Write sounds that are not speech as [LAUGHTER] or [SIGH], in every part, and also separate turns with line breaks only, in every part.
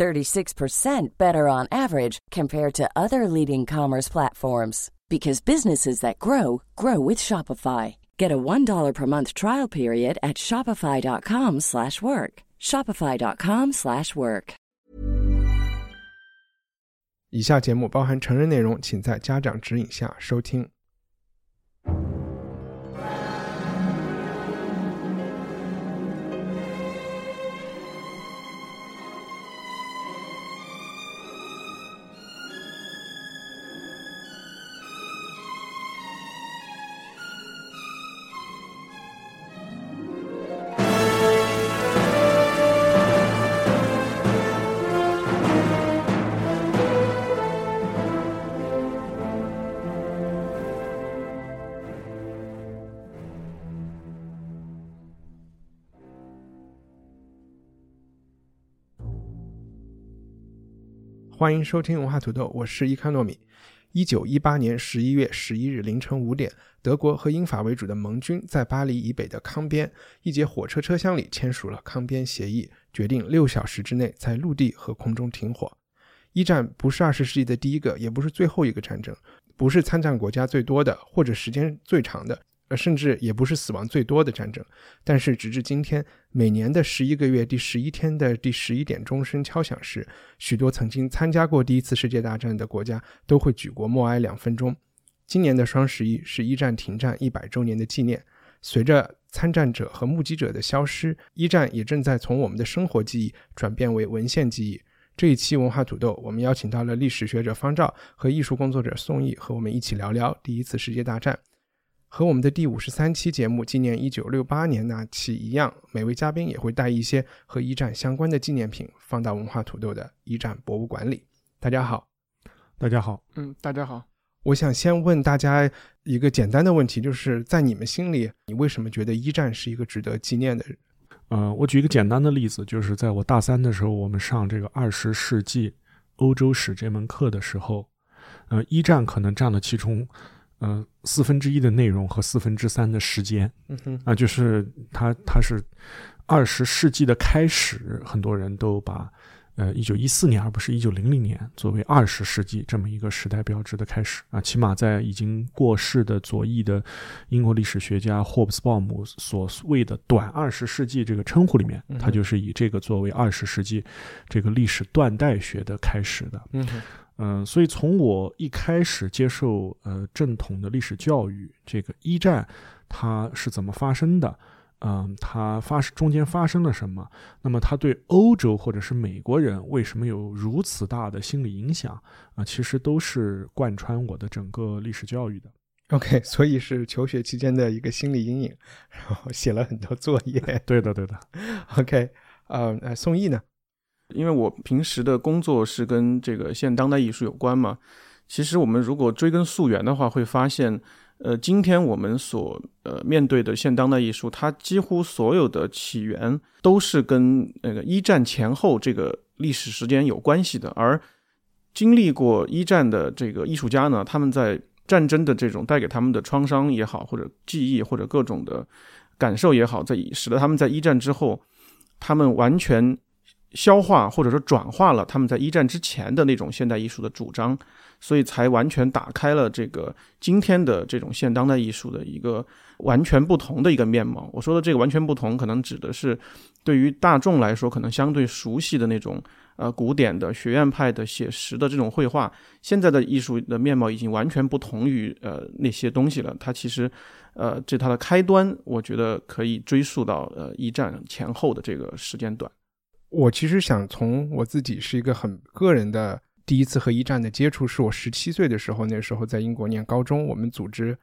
36% better on average compared to other leading commerce platforms because businesses that grow grow with Shopify. Get a $1 per month trial period at shopify.com/work. shopify.com/work.
以下节目包含成人内容，请在家长指引下收听。 欢迎收听文化土豆，我是伊康糯米。一九一八年十一月十一日凌晨五点，德国和英法为主的盟军在巴黎以北的康边一节火车车厢里签署了康边协议，决定六小时之内在陆地和空中停火。一战不是二十世纪的第一个，也不是最后一个战争，不是参战国家最多的或者时间最长的。呃，甚至也不是死亡最多的战争，但是直至今天，每年的十一个月第十一天的第十一点钟声敲响时，许多曾经参加过第一次世界大战的国家都会举国默哀两分钟。今年的双十一是一战停战一百周年的纪念。随着参战者和目击者的消失，一战也正在从我们的生活记忆转变为文献记忆。这一期文化土豆，我们邀请到了历史学者方照和艺术工作者宋毅，和我们一起聊聊第一次世界大战。和我们的第五十三期节目纪念一九六八年那期一样，每位嘉宾也会带一些和一战相关的纪念品放到文化土豆的一战博物馆里。大家好，
大家好，
嗯，大家好。
我想先问大家一个简单的问题，就是在你们心里，你为什么觉得一战是一个值得纪念的？
呃，我举一个简单的例子，就是在我大三的时候，我们上这个二十世纪欧洲史这门课的时候，呃，一战可能占了其中。呃，四分之一的内容和四分之三的时间，
嗯哼，
啊，就是它，它是二十世纪的开始，很多人都把呃一九一四年而不是一九零零年作为二十世纪这么一个时代标志的开始。啊，起码在已经过世的左翼的英国历史学家霍布斯鲍姆所谓的短二十世纪这个称呼里面，他就是以这个作为二十世纪这个历史断代学的开始的，
嗯哼。
嗯，所以从我一开始接受呃正统的历史教育，这个一战它是怎么发生的？嗯，它发生中间发生了什么？那么它对欧洲或者是美国人为什么有如此大的心理影响啊？其实都是贯穿我的整个历史教育的。
OK，[LAUGHS] 所以是求学期间的一个心理阴影，然后写了很多作业。[LAUGHS]
对的，对的。[LAUGHS]
OK，呃，宋毅呢？
因为我平时的工作是跟这个现当代艺术有关嘛，其实我们如果追根溯源的话，会发现，呃，今天我们所呃面对的现当代艺术，它几乎所有的起源都是跟那个一战前后这个历史时间有关系的。而经历过一战的这个艺术家呢，他们在战争的这种带给他们的创伤也好，或者记忆或者各种的感受也好，在使得他们在一战之后，他们完全。消化或者说转化了他们在一战之前的那种现代艺术的主张，所以才完全打开了这个今天的这种现当代艺术的一个完全不同的一个面貌。我说的这个完全不同，可能指的是对于大众来说可能相对熟悉的那种呃古典的学院派的写实的这种绘画，现在的艺术的面貌已经完全不同于呃那些东西了。它其实呃这它的开端，我觉得可以追溯到呃一战前后的这个时间段。
我其实想从我自己是一个很个人的第一次和一战的接触，是我十七岁的时候，那时候在英国念高中，我们组织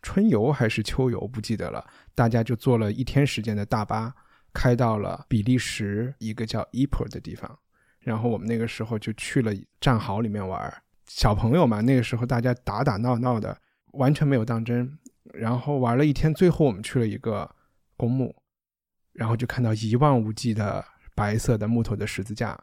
春游还是秋游不记得了，大家就坐了一天时间的大巴，开到了比利时一个叫伊普的地方，然后我们那个时候就去了战壕里面玩，小朋友嘛，那个时候大家打打闹闹的，完全没有当真。然后玩了一天，最后我们去了一个公墓，然后就看到一望无际的白色的木头的十字架。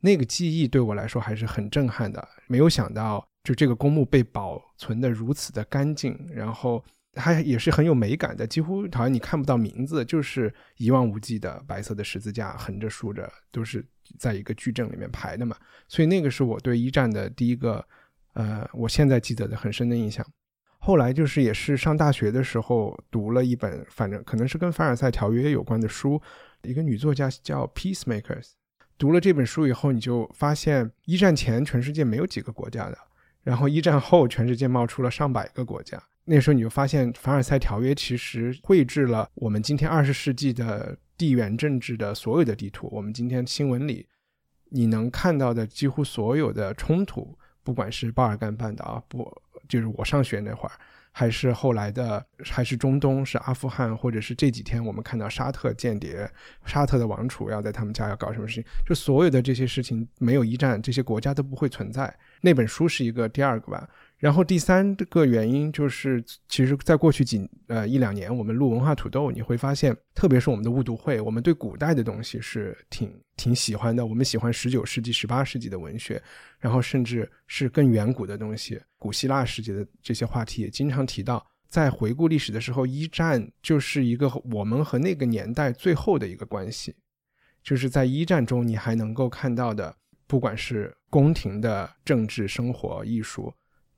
那个记忆对我来说还是很震撼的。没有想到，就这个公墓被保存的如此的干净，然后它也是很有美感的，几乎好像你看不到名字，就是一望无际的白色的十字架，横着竖着都是在一个矩阵里面排的嘛。所以那个是我对一战的第一个，呃，我现在记得的很深的印象。后来就是也是上大学的时候读了一本，反正可能是跟凡尔赛条约有关的书，一个女作家叫 Peacemakers。读了这本书以后，你就发现一战前全世界没有几个国家的，然后一战后全世界冒出了上百个国家。那时候你就发现凡尔赛条约其实绘制了我们今天二十世纪的地缘政治的所有的地图。我们今天新闻里你能看到的几乎所有的冲突，不管是巴尔干半岛，不就是我上学那会儿。还是后来的，还是中东，是阿富汗，或者是这几天我们看到沙特间谍，沙特的王储要在他们家要搞什么事情，就所有的这些事情没有一战，这些国家都不会存在。那本书是一个第二个吧。然后第三个原因就是，其实，在过去几呃一两年，我们录文化土豆，你会发现，特别是我们的误读会，我们对古代的东西是挺挺喜欢的。我们喜欢十九世纪、十八世纪的文学，然后甚至是更远古的东西，古希腊世界的这些话题也经常提到。在回顾历史的时候，一战就是一个我们和那个年代最后的一个关系，就是在一战中，你还能够看到的，不管是宫廷的政治、生活、艺术。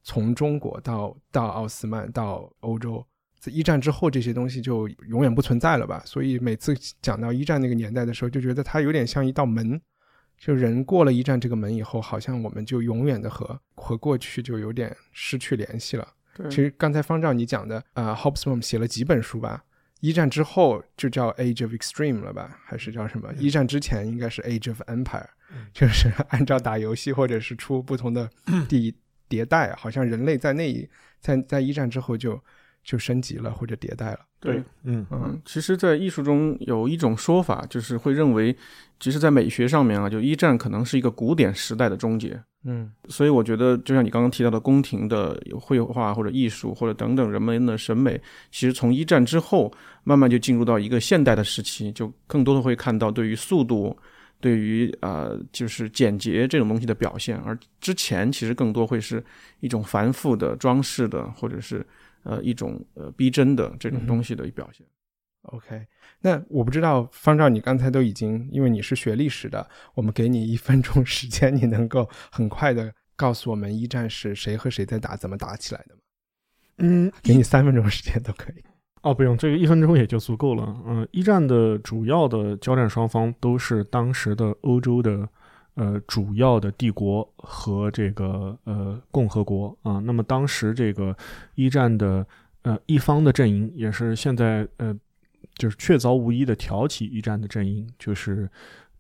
从中国到到奥斯曼到欧洲，在一战之后这些东西就永远不存在了吧？所以每次讲到一战那个年代的时候，就觉得它有点像一道门，就人过了一战这个门以后，好像我们就永远的和和过去就有点失去联系了。其实刚才方丈你讲的，呃，Hobsbawm 写了几本书吧？一战之后就叫 Age of Extreme 了吧？还是叫什么？一战之前应该是 Age of Empire，就是 [LAUGHS] 按照打游戏或者是出不同的第。迭代好像人类在那一在在一战之后就就升级了或者迭代了。
对，
嗯
嗯，其实，在艺术中有一种说法，就是会认为，其实，在美学上面啊，就一战可能是一个古典时代的终结。
嗯，
所以我觉得，就像你刚刚提到的，宫廷的绘画或者艺术或者等等人们的审美，其实从一战之后慢慢就进入到一个现代的时期，就更多的会看到对于速度。对于呃，就是简洁这种东西的表现，而之前其实更多会是一种繁复的装饰的，或者是呃一种呃逼真的这种东西的表现。
OK，那我不知道方丈，你刚才都已经因为你是学历史的，我们给你一分钟时间，你能够很快的告诉我们一战是谁和谁在打，怎么打起来的吗？
嗯，
给你三分钟时间都可以。
哦，不用，这个一分钟也就足够了。嗯，一战的主要的交战双方都是当时的欧洲的呃主要的帝国和这个呃共和国啊。那么当时这个一战的呃一方的阵营，也是现在呃就是确凿无疑的挑起一战的阵营，就是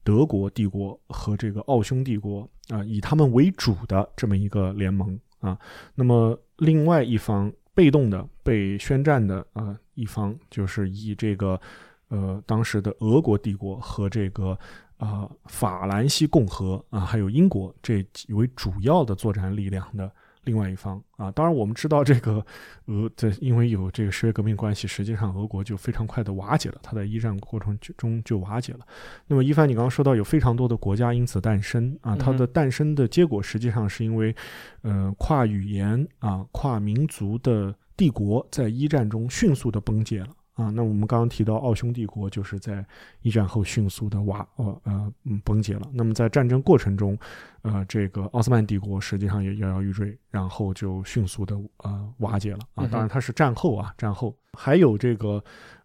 德国帝国和这个奥匈帝国啊，以他们为主的这么一个联盟啊。那么另外一方。被动的被宣战的啊一方，就是以这个呃当时的俄国帝国和这个啊法兰西共和啊还有英国这为主要的作战力量的。另外一方啊，当然我们知道这个俄这因为有这个十月革命关系，实际上俄国就非常快的瓦解了，它在一战过程中就瓦解了。那么一帆，你刚刚说到有非常多的国家因此诞生啊，它的诞生的结果实际上是因为呃跨语言啊跨民族的帝国在一战中迅速的崩解了。啊，那我们刚刚提到奥匈帝国就是在一战后迅速的瓦呃呃嗯崩解了。那么在战争过程中，呃，这个奥斯曼帝国实际上也摇摇欲坠，然后就迅速的呃瓦解了。啊，当然它是战后啊，战后还有这个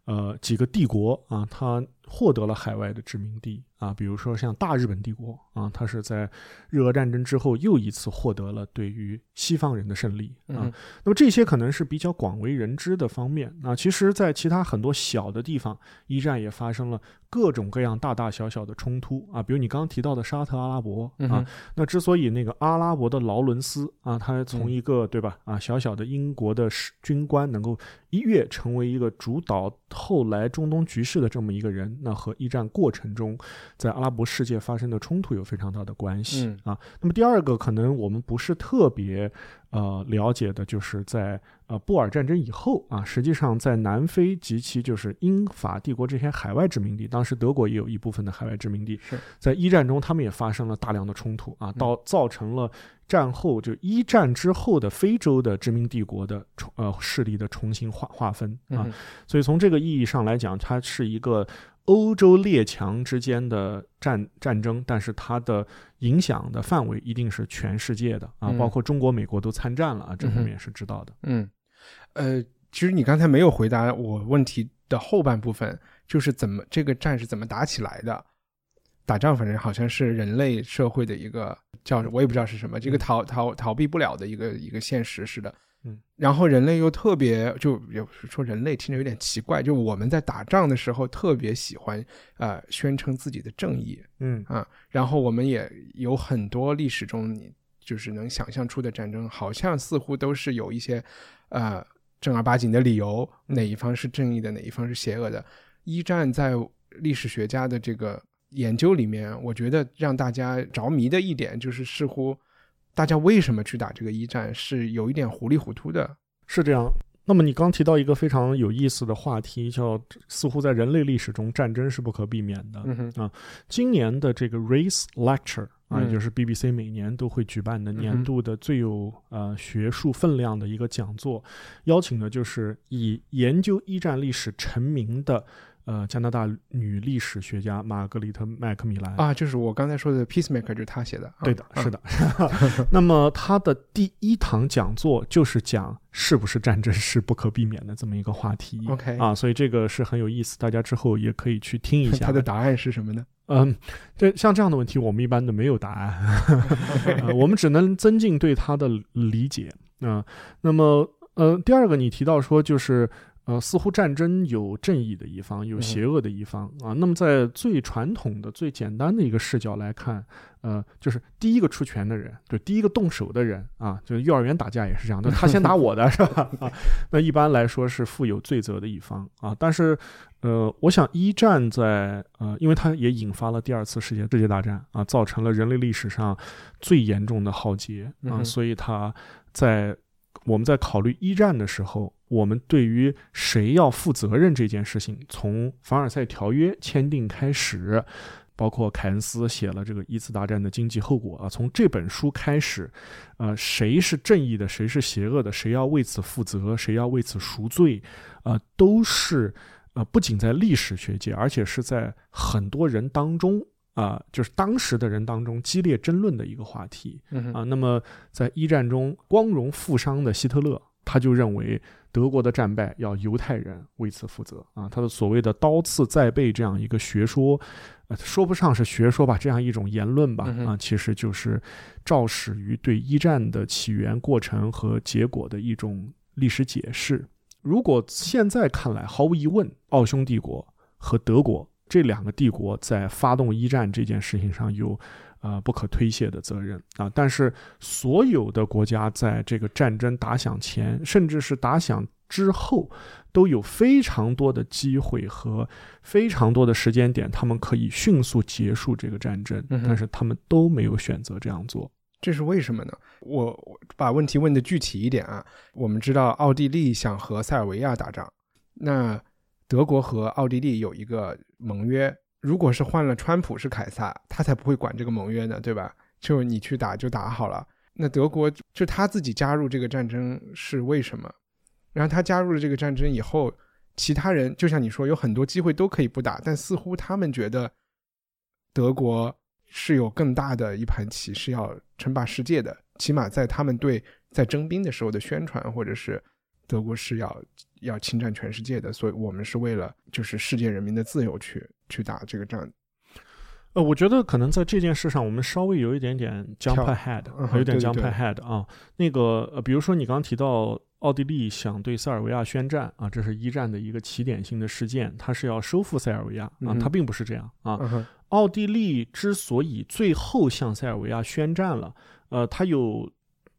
呃几个帝国啊，它获得了海外的殖民地。啊，比如说像大日本帝国啊，它是在日俄战争之后又一次获得了对于西方人的胜利啊。那么这些可能是比较广为人知的方面啊。其实，在其他很多小的地方，一战也发生了各种各样大大小小的冲突啊。比如你刚刚提到的沙特阿拉伯啊，那之所以那个阿拉伯的劳伦斯啊，他他从一个、对吧啊小小的英国的士军官，能够一跃成为一个主导后来中东局势的这么一个人，那和一战过程中在阿拉伯世界发生的冲突有非常大的关系、
嗯
啊。那么第二个，可能我们不是特别呃了解的，就是在呃布尔战争以后啊，实际上在南非及其就是英法帝国这些海外殖民地，当时德国也有一部分的海外殖民地，在一战中他们也发生了大量的冲突啊，到造成了战后就一战之后的非洲的殖民帝国的重呃势力的重新划划分啊，
嗯
所以从这个意义上来讲，它是一个欧洲列强之间的战战争，但是它的影响的范围一定是全世界的啊，
嗯
包括中国、美国都参战了啊，这我
嗯哼
们也是知道的。
嗯，呃，其实你刚才没有回答我问题的后半部分，就是怎么这个战是怎么打起来的？打仗反正好像是人类社会的一个叫我也不知道是什么，这个
嗯
逃逃逃避不了的一个一个现实似的。
嗯，
然后人类又特别就有说人类听着有点奇怪，就我们在打仗的时候特别喜欢呃宣称自己的正义，
嗯。
啊，然后我们也有很多历史中你就是能想象出的战争，好像似乎都是有一些呃正儿八经的理由，哪一方是正义的，哪一方是邪恶的。一战在历史学家的这个研究里面，我觉得让大家着迷的一点就是，似乎大家为什么去打这个一战是有一点糊里糊涂的。
是这样。那么你刚提到一个非常有意思的话题，叫似乎在人类历史中战争是不可避免的。
嗯哼，
今年的这个 Race Lecture 啊，
嗯
也就是 BBC 每年都会举办的年度的最有呃学术分量的一个讲座，邀请的就是以研究一战历史成名的呃加拿大女历史学家玛格丽特麦克米兰。
啊，就是我刚才说的 Peacemaker，就是她写的。啊
对的，
啊
是的。[LAUGHS] 那么她的第一堂讲座就是讲是不是战争是不可避免的这么一个话题。
OK
啊，所以这个是很有意思，大家之后也可以去听一下。
她的答案是什么呢？[LAUGHS]
嗯，这像这样的问题，我们一般都没有答案，[LAUGHS] 呃我们只能增进对它的理解。啊、那么呃，第二个你提到说就是。呃，似乎战争有正义的一方，有邪恶的一方、啊。那么在最传统的、最简单的一个视角来看，呃，就是第一个出拳的人，就第一个动手的人啊，就是幼儿园打架也是这样，就他先打我的 [LAUGHS] 是吧？啊，那一般来说是负有罪责的一方啊。但是呃，我想一战在呃，因为它也引发了第二次世界世界大战啊，造成了人类历史上最严重的浩劫啊，
嗯
所以它在我们在考虑一战的时候，我们对于谁要负责任这件事情，从凡尔赛条约签订开始。包括凯恩斯写了这个一次大战的经济后果啊，从这本书开始，呃，谁是正义的，谁是邪恶的，谁要为此负责，谁要为此赎罪，啊、都是呃，不仅在历史学界，而且是在很多人当中啊、就是当时的人当中激烈争论的一个话题
嗯
啊。那么在一战中光荣负伤的希特勒，他就认为德国的战败要犹太人为此负责啊。他的所谓的“刀刺在背”这样一个学说，呃，说不上是学说吧，这样一种言论吧啊，其实就是肇始于对一战的起源、过程和结果的一种历史解释。如果现在看来，毫无疑问，奥匈帝国和德国这两个帝国在发动一战这件事情上有呃不可推卸的责任啊。但是所有的国家在这个战争打响前，甚至是打响之后，都有非常多的机会和非常多的时间点，他们可以迅速结束这个战争，但是他们都没有选择这样做。
这是为什么呢？我我把问题问的具体一点啊。我们知道奥地利想和塞尔维亚打仗，那德国和奥地利有一个盟约。如果是换了川普是凯撒，他才不会管这个盟约呢，对吧？就你去打就打好了。那德国就他自己加入这个战争是为什么？然后他加入了这个战争以后，其他人就像你说，有很多机会都可以不打，但似乎他们觉得德国是有更大的一盘棋是要称霸世界的，起码在他们对在征兵的时候的宣传，或者是德国是要要侵占全世界的，所以我们是为了就是世界人民的自由去去打这个仗。
呃，我觉得可能在这件事上，我们稍微有一点点 jump ahead，
嗯
有点 jump ahead 啊。那个呃，比如说你刚刚提到奥地利想对塞尔维亚宣战啊，这是一战的一个起点性的事件，它是要收复塞尔维亚啊，它并不是这样啊。
嗯，
奥地利之所以最后向塞尔维亚宣战了，呃，它有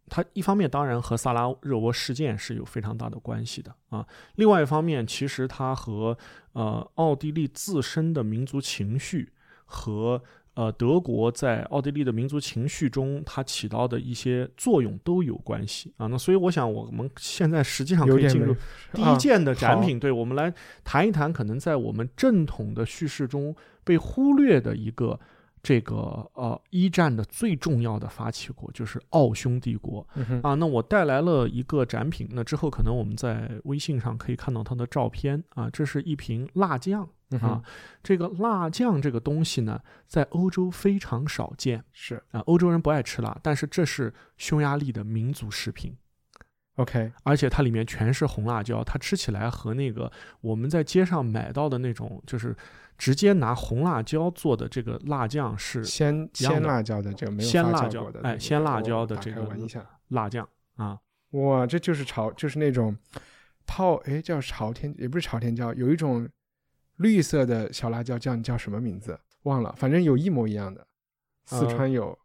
它一方面当然和萨拉热窝事件是有非常大的关系的啊，另外一方面，其实它和呃奥地利自身的民族情绪和呃德国在奥地利的民族情绪中它起到的一些作用都有关系啊。那所以我想，我们现在实际上可以进入第一件的展品，对我们来谈一谈，可能在我们正统的叙事中被忽略的一个。这个呃，一战的最重要的发起国就是奥匈帝国啊。那我带来了一个展品，那之后可能我们在微信上可以看到它的照片啊。这是一瓶辣酱啊。这个辣酱这个东西呢，在欧洲非常少见，
是
啊，欧洲人不爱吃辣，但是这是匈牙利的民族食品。
OK，
而且它里面全是红辣椒，它吃起来和那个我们在街上买到的那种就是。直接拿红辣椒做的这个辣酱是
鲜鲜辣椒的，这个没有
鲜辣椒
的，
哎，鲜辣椒的这个辣酱啊，
哇，这就是朝就是那种泡哎叫朝天也不是朝天椒，有一种绿色的小辣椒酱叫什么名字？忘了，反正有一模一样的，四川有。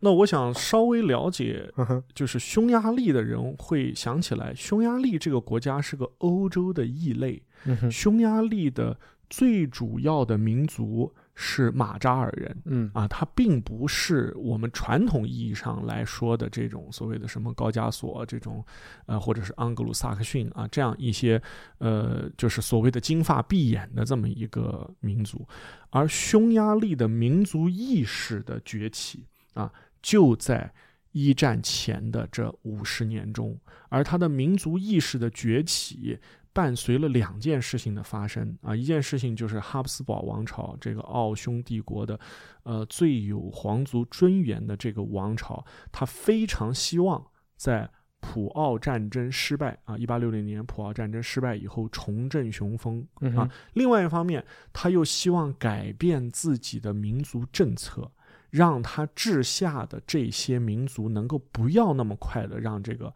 那我想稍微了解，就是匈牙利的人会想起来，匈牙利这个国家是个欧洲的异类，匈牙利的。最主要的民族是马扎尔人，
嗯
啊，他并不是我们传统意义上来说的这种所谓的什么高加索这种，呃，或者是盎格鲁撒克逊啊这样一些，呃，就是所谓的金发碧眼的这么一个民族，而匈牙利的民族意识的崛起啊，就在一战前的这五十年中，而他的民族意识的崛起。伴随了两件事情的发生啊，一件事情就是哈布斯堡王朝这个奥匈帝国的，呃最有皇族尊严的这个王朝，他非常希望在普奥战争失败啊，一八六零年普奥战争失败以后重振雄风啊。另外一方面，他又希望改变自己的民族政策，让他治下的这些民族能够不要那么快的让这个。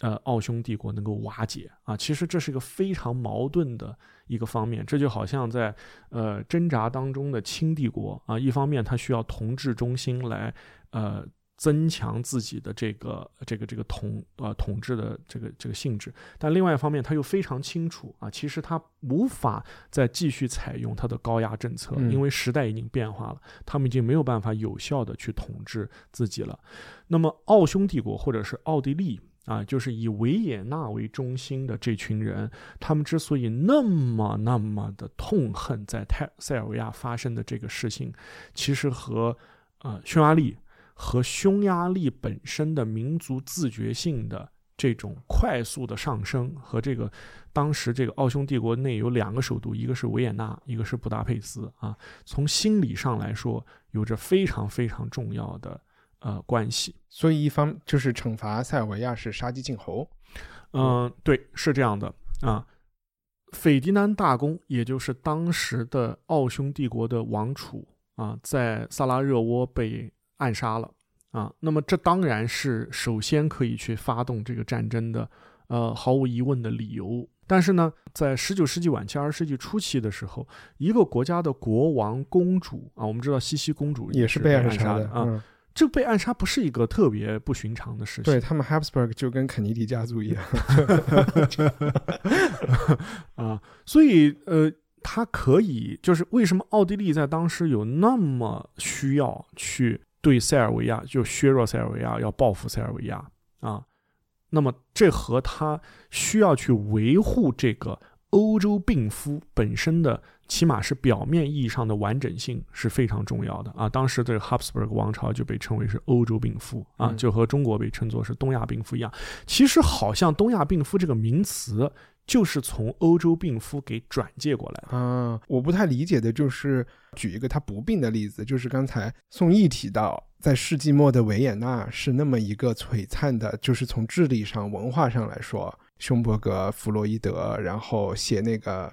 呃，奥匈帝国能够瓦解啊，其实这是一个非常矛盾的一个方面。这就好像在呃挣扎当中的清帝国啊，一方面它需要统治中心来呃增强自己的这个这个这个统呃统治的这个这个性质，但另外一方面他又非常清楚啊，其实他无法再继续采用他的高压政策，因为时代已经变化了，他们已经没有办法有效的去统治自己了。那么奥匈帝国或者是奥地利。啊，就是以维也纳为中心的这群人，他们之所以那么那么的痛恨在泰塞尔维亚发生的这个事情，其实和呃匈牙利和匈牙利本身的民族自觉性的这种快速的上升，和这个当时这个奥匈帝国内有两个首都，一个是维也纳，一个是布达佩斯啊，从心理上来说，有着非常非常重要的。呃，关系，
所以一方就是惩罚塞尔维亚是杀鸡儆猴，
嗯，对，是这样的啊。斐迪南大公，也就是当时的奥匈帝国的王储啊，在萨拉热窝被暗杀了啊。那么这当然是首先可以去发动这个战争的，呃，毫无疑问的理由。但是呢，在十九世纪晚期、二十世纪初期的时候，一个国家的国王、公主啊，我们知道西西公主
也
是被
暗
杀
的
啊。这被暗杀不是一个特别不寻常的事情。
对他们，Habsburg 就跟肯尼迪家族一样。[LAUGHS]
啊，所以呃，他可以就是为什么奥地利在当时有那么需要去对塞尔维亚就削弱塞尔维亚，要报复塞尔维亚啊？那么这和他需要去维护这个欧洲病夫本身的。起码是表面意义上的完整性是非常重要的啊！当时这个 Habsburg 王朝就被称为是欧洲病夫啊，就和中国被称作是东亚病夫一样。其实好像东亚病夫这个名词就是从欧洲病夫给转借过来的
啊。我不太理解的就是举一个他不病的例子，就是刚才宋毅提到，在世纪末的维也纳是那么一个璀璨的，就是从智力上、文化上来说，匈伯格、弗洛伊德，然后写那个。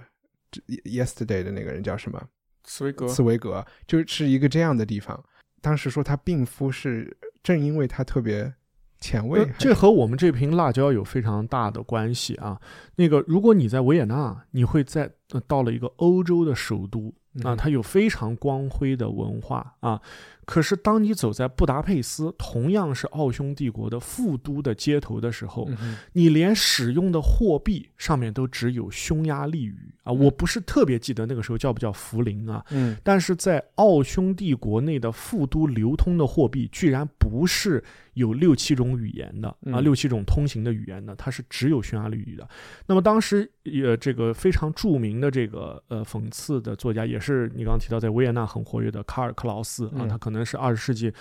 Yesterday 的那个人叫什么？
茨威格。
茨威格就是一个这样的地方。当时说他病夫是正因为他特别前卫。
这和我们这瓶辣椒有非常大的关系啊。那个，如果你在维也纳，你会在呃到了一个欧洲的首都啊，
嗯
它有非常光辉的文化啊。可是当你走在布达佩斯，同样是奥匈帝国的副都的街头的时候，
嗯
你连使用的货币上面都只有匈牙利语啊！我不是特别记得那个时候叫不叫福林啊，
嗯
但是在奥匈帝国内的副都流通的货币，居然不是有六七种语言的啊，
嗯
六七种通行的语言的，它是只有匈牙利语的。那么当时呃，这个非常著名的这个呃讽刺的作家，也是你刚刚提到在维也纳很活跃的卡尔克劳斯啊，
嗯
他可能是二十世纪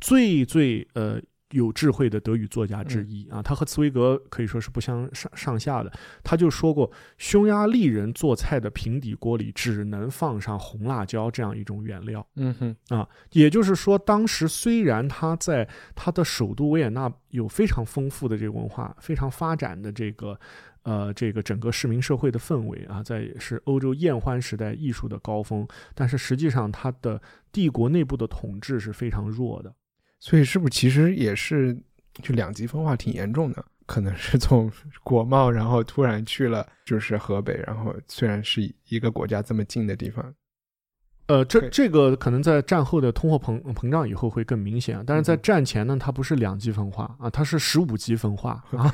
最最呃。有智慧的德语作家之一啊，他和茨威格可以说是不相上上下的。他就说过，匈牙利人做菜的平底锅里只能放上红辣椒这样一种原料。
嗯哼
啊，也就是说，当时虽然他在他的首都维也纳有非常丰富的这个文化，非常发展的这个呃这个整个市民社会的氛围啊，在是欧洲宴欢时代艺术的高峰，但是实际上它的帝国内部的统治是非常弱的。
所以是不是其实也是就两极分化挺严重的？可能是从 [LAUGHS] 国贸，然后突然去了就是河北，然后虽然是一个国家这么近的地方，
呃，这这个可能在战后的通货膨膨胀以后会更明显啊，但是在
嗯
战前呢，它不是两极分化啊，它是十五级分化啊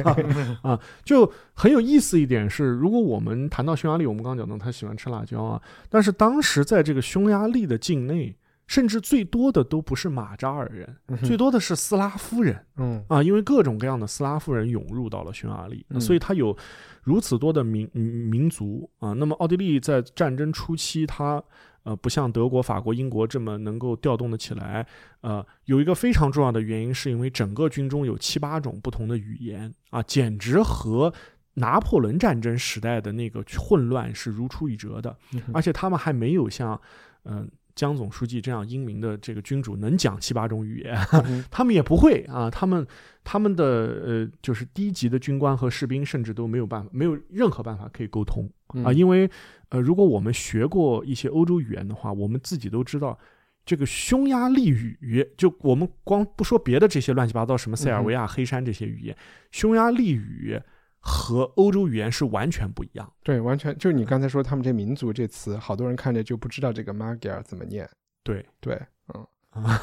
[LAUGHS] 啊，就很有意思一点是，如果我们谈到匈牙利，我们刚刚讲到他喜欢吃辣椒啊，但是当时在这个匈牙利的境内，甚至最多的都不是马扎尔人，
嗯
最多的是斯拉夫人。
嗯
啊，因为各种各样的斯拉夫人涌入到了匈牙利，
嗯
所以它有如此多的民嗯民族啊。那么奥地利在战争初期，它呃不像德国、法国、英国这么能够调动的起来。呃，有一个非常重要的原因，是因为整个军中有七八种不同的语言啊，简直和拿破仑战争时代的那个混乱是如出一辙的。
嗯
而且他们还没有像嗯、呃江总书记这样英明的这个君主能讲七八种语言。
嗯 [LAUGHS]
他们也不会啊，他们他们的呃，就是低级的军官和士兵，甚至都没有办法，没有任何办法可以沟通啊，
嗯
因为呃，如果我们学过一些欧洲语言的话，我们自己都知道。这个匈牙利语，就我们光不说别的这些乱七八糟什么塞尔维亚、黑山这些语言，匈牙利语和欧洲语言是完全不一样。
对，完全就是你刚才说他们这民族这词，好多人看着就不知道这个 Magyar 怎么念。
对
对，嗯，
啊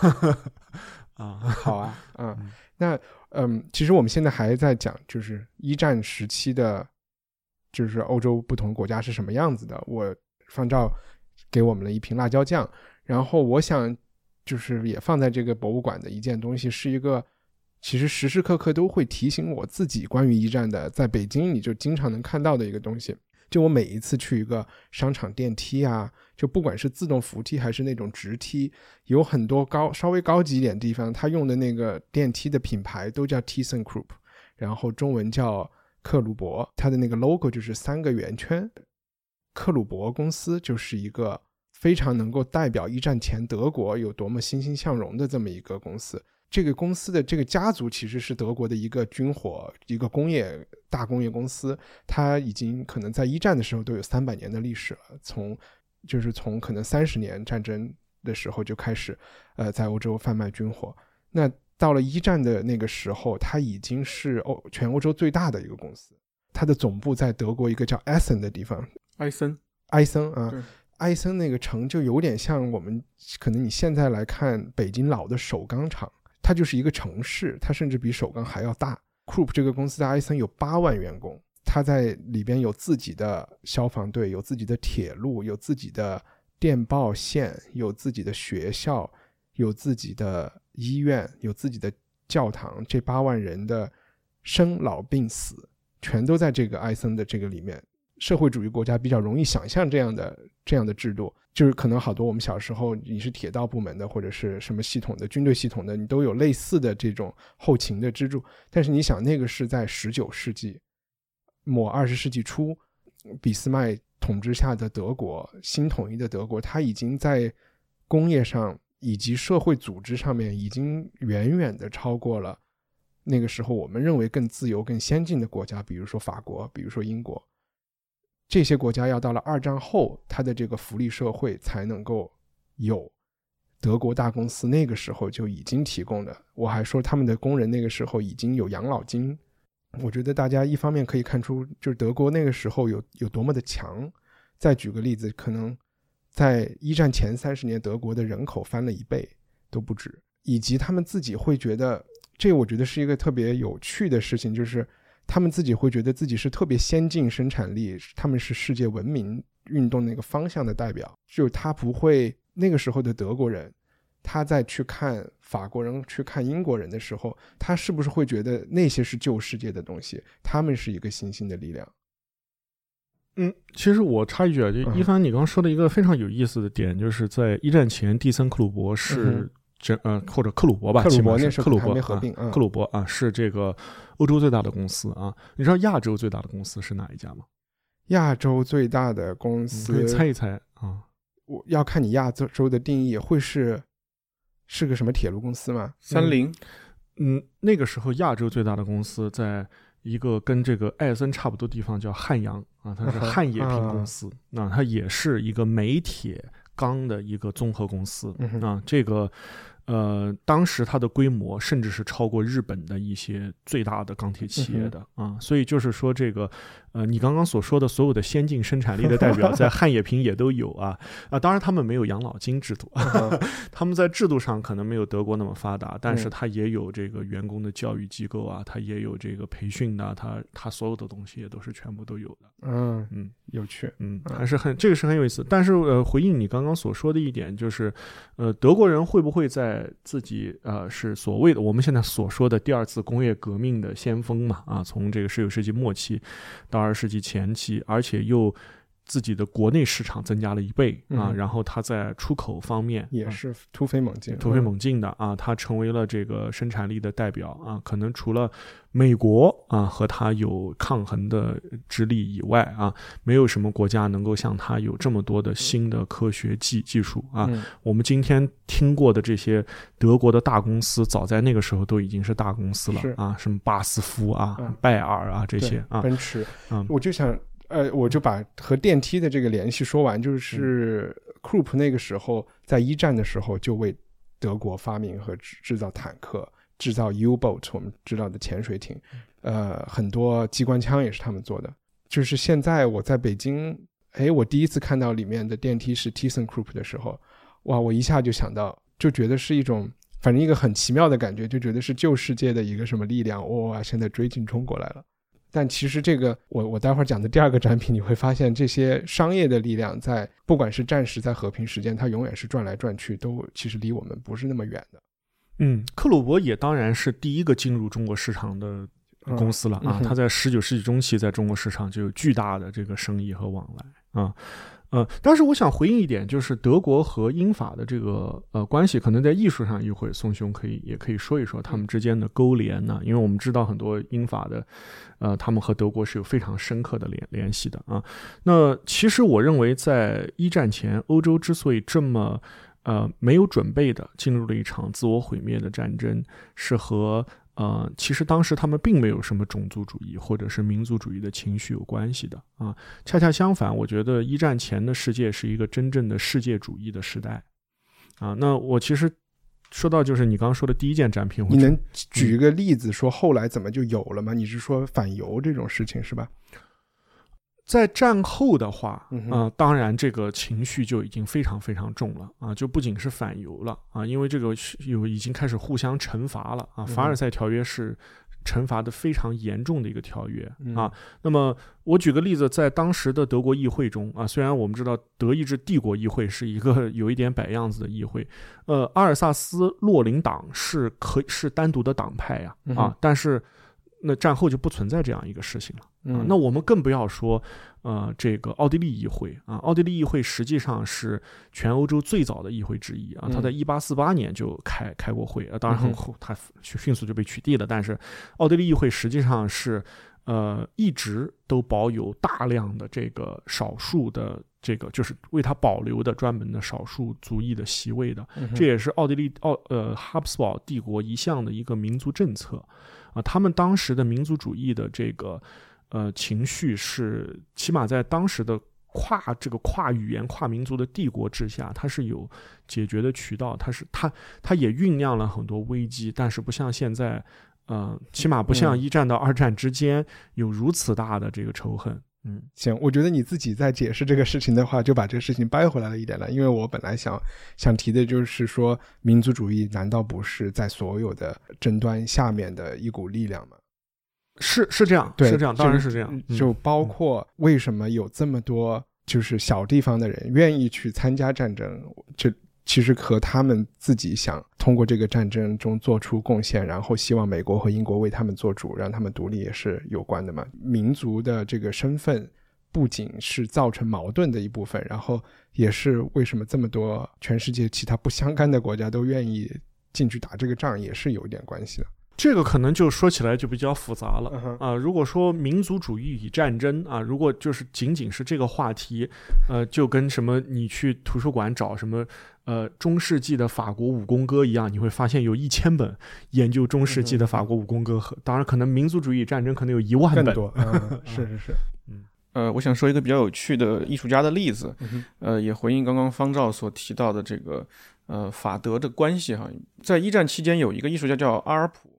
[LAUGHS] 啊，
好啊，嗯
嗯，
那嗯，其实我们现在还在讲，就是一战时期的，就是欧洲不同国家是什么样子的。我方照给我们了一瓶辣椒酱，然后我想就是也放在这个博物馆的一件东西，是一个其实时时刻刻都会提醒我自己关于一战的，在北京你就经常能看到的一个东西。就我每一次去一个商场电梯啊，就不管是自动扶梯还是那种直梯，有很多高稍微高级一点地方，它用的那个电梯的品牌都叫 t i s s e n Group，然后中文叫克鲁伯，它的那个 logo 就是三个圆圈。克鲁伯公司就是一个非常能够代表一战前德国有多么欣欣向荣的这么一个公司。这个公司的这个家族其实是德国的一个军火、一个工业大工业公司，它已经可能在一战的时候都有三百年的历史了。从就是从可能三十年战争的时候就开始，呃，在欧洲贩卖军火。那到了一战的那个时候，它已经是欧全欧洲最大的一个公司。它的总部在德国一个叫埃森的地方，
埃森，
埃森啊
对，
埃森那个城就有点像我们可能你现在来看北京老的首钢厂，它就是一个城市，它甚至比首钢还要大。Krupp 这个公司在埃森有八万员工，它在里边有自己的消防队，有自己的铁路，有自己的电报线，有自己的学校，有自己的医院，有自己的教堂。这八万人的生老病死，全都在这个埃森的这个里面。社会主义国家比较容易想象这样的这样的制度，就是可能好多我们小时候你是铁道部门的或者是什么系统的军队系统的，你都有类似的这种后勤的支柱。但是你想，那个是在十九世纪末二十世纪初，俾斯麦统治下的德国，新统一的德国，它已经在工业上以及社会组织上面已经远远的超过了那个时候我们认为更自由、更先进的国家，比如说法国，比如说英国。这些国家要到了二战后，它的这个福利社会才能够有。德国大公司那个时候就已经提供了，我还说他们的工人那个时候已经有养老金。我觉得大家一方面可以看出，就是德国那个时候有有多么的强，再举个例子，可能在一战前三十年，德国的人口翻了一倍都不止，以及他们自己会觉得，这我觉得是一个特别有趣的事情，就是他们自己会觉得自己是特别先进生产力，他们是世界文明运动那个方向的代表，就他不会那个时候的德国人。他在去看法国人、去看英国人的时候，他是不是会觉得那些是旧世界的东西？他们是一个新兴的力量。
嗯，其实我插一句啊，就一帆，你刚刚说的一个非常有意思的点，就是在一战前，蒂森克鲁伯是这呃或者克鲁伯吧，
克鲁伯
那
是
克鲁伯
合并，
克鲁伯啊是这个欧洲最大的公司啊。你知道亚洲最大的公司是哪一家吗？
亚洲最大的公司，
可以猜一猜啊。
我要看你亚洲的定义，会是。是个什么铁路公司吗？
三菱，
嗯，那个时候亚洲最大的公司，在一个跟这个艾森差不多地方，叫汉阳啊，它是汉冶萍公司，那它也是一个煤铁钢的一个综合公司啊，这个。呃，当时它的规模甚至是超过日本的一些最大的钢铁企业的啊，所以就是说这个，呃，你刚刚所说的所有的先进生产力的代表，在 [LAUGHS] 汉冶萍也都有啊啊，当然他们没有养老金制度，[LAUGHS] 他们在制度上可能没有德国那么发达，但是他也有这个员工的教育机构啊，他也有这个培训的，他他所有的东西也都是全部都有的。
嗯嗯，有趣，
嗯，还是很这个是很有意思。但是呃，回应你刚刚所说的一点，就是呃，德国人会不会在自己呃是所谓的我们现在所说的第二次工业革命的先锋嘛啊，从这个十九世纪末期到二十世纪前期，而且又。自己的国内市场增加了一倍啊，然后它在出口方面
也是突飞猛进，
突飞猛进的啊，它成为了这个生产力的代表啊。可能除了美国啊和它有抗衡的之力以外啊，没有什么国家能够像它有这么多的新的科学技技术啊。我们今天听过的这些德国的大公司，早在那个时候都已经是大公司了啊，什么巴斯夫啊、拜耳啊这些啊，
奔驰啊，我就想。呃，我就把和电梯的这个联系说完，就是 Krupp 那个时候在一战的时候就为德国发明和制制造坦克，制造 U-boat，我们知道的潜水艇，呃，很多机关枪也是他们做的。就是现在我在北京，哎，我第一次看到里面的电梯是 ThyssenKrupp 的时候，哇，我一下就想到，就觉得是一种，反正一个很奇妙的感觉，就觉得是旧世界的一个什么力量，哇，现在追进中国来了。但其实这个，我我待会儿讲的第二个展品，你会发现这些商业的力量在，不管是战时在和平时间，它永远是转来转去，都其实离我们不是那么远的。
嗯，克鲁伯也当然是第一个进入中国市场的公司了啊，他在十九世纪中期在中国市场就有巨大的这个生意和往来啊。呃，但是我想回应一点，就是德国和英法的这个呃关系，可能在艺术上一会宋兄可以也可以说一说他们之间的勾连呢，因为我们知道很多英法的，呃，他们和德国是有非常深刻的联联系的啊。那其实我认为，在一战前，欧洲之所以这么呃没有准备的进入了一场自我毁灭的战争，是和。呃，其实当时他们并没有什么种族主义或者是民族主义的情绪有关系的啊，恰恰相反，我觉得一战前的世界是一个真正的世界主义的时代啊。那我其实说到就是你刚刚说的第一件展品，
你能举一个例子说后来怎么就有了吗？你是说反犹这种事情是吧？
在战后的话，啊，当然这个情绪就已经非常非常重了啊，就不仅是反犹了啊，因为这个有已经开始互相惩罚了啊。凡尔赛条约是惩罚的非常严重的一个条约啊。那么我举个例子，在当时的德国议会中啊，虽然我们知道德意志帝国议会是一个有一点摆样子的议会，呃，阿尔萨斯洛林党是可是单独的党派呀啊，但是。那战后就不存在这样一个事情了啊！那我们更不要说，呃，这个奥地利议会啊，奥地利议会实际上是全欧洲最早的议会之一啊，它在一八四八年就开开过会啊，当然很后它迅速就被取缔了，但是奥地利议会实际上是呃一直都保有大量的这个少数的这个就是为它保留的专门的少数族裔的席位的，这也是奥地利奥呃哈布斯堡帝国一项的一个民族政策。啊，他们当时的民族主义的这个呃情绪是，起码在当时的跨这个跨语言、跨民族的帝国之下，它是有解决的渠道，它是它它也酝酿了很多危机，但是不像现在，呃，起码不像一战到二战之间有如此大的这个仇恨。嗯
行，我觉得你自己在解释这个事情的话，就把这个事情掰回来了一点了。因为我本来想想提的就是说，民族主义难道不是在所有的争端下面的一股力量吗？
是是这样，
对，
是这样，当然是这样。嗯
就包括为什么有这么多就是小地方的人愿意去参加战争，这其实和他们自己想通过这个战争中做出贡献，然后希望美国和英国为他们做主，让他们独立也是有关的嘛。民族的这个身份不仅是造成矛盾的一部分，然后也是为什么这么多全世界其他不相干的国家都愿意进去打这个仗，也是有一点关系的。
这个可能就说起来就比较复杂了。啊，如果说民族主义与战争啊，如果就是仅仅是这个话题，呃，就跟什么你去图书馆找什么呃中世纪的法国武功歌一样，你会发现有一千本研究中世纪的法国武功歌和，当然可能民族主义战争可能有一万本。
更多，嗯，[LAUGHS] 是是是，
呃，我想说一个比较有趣的艺术家的例子，
嗯
呃，也回应刚刚方照所提到的这个呃法德的关系哈。在一战期间，有一个艺术家叫阿尔普，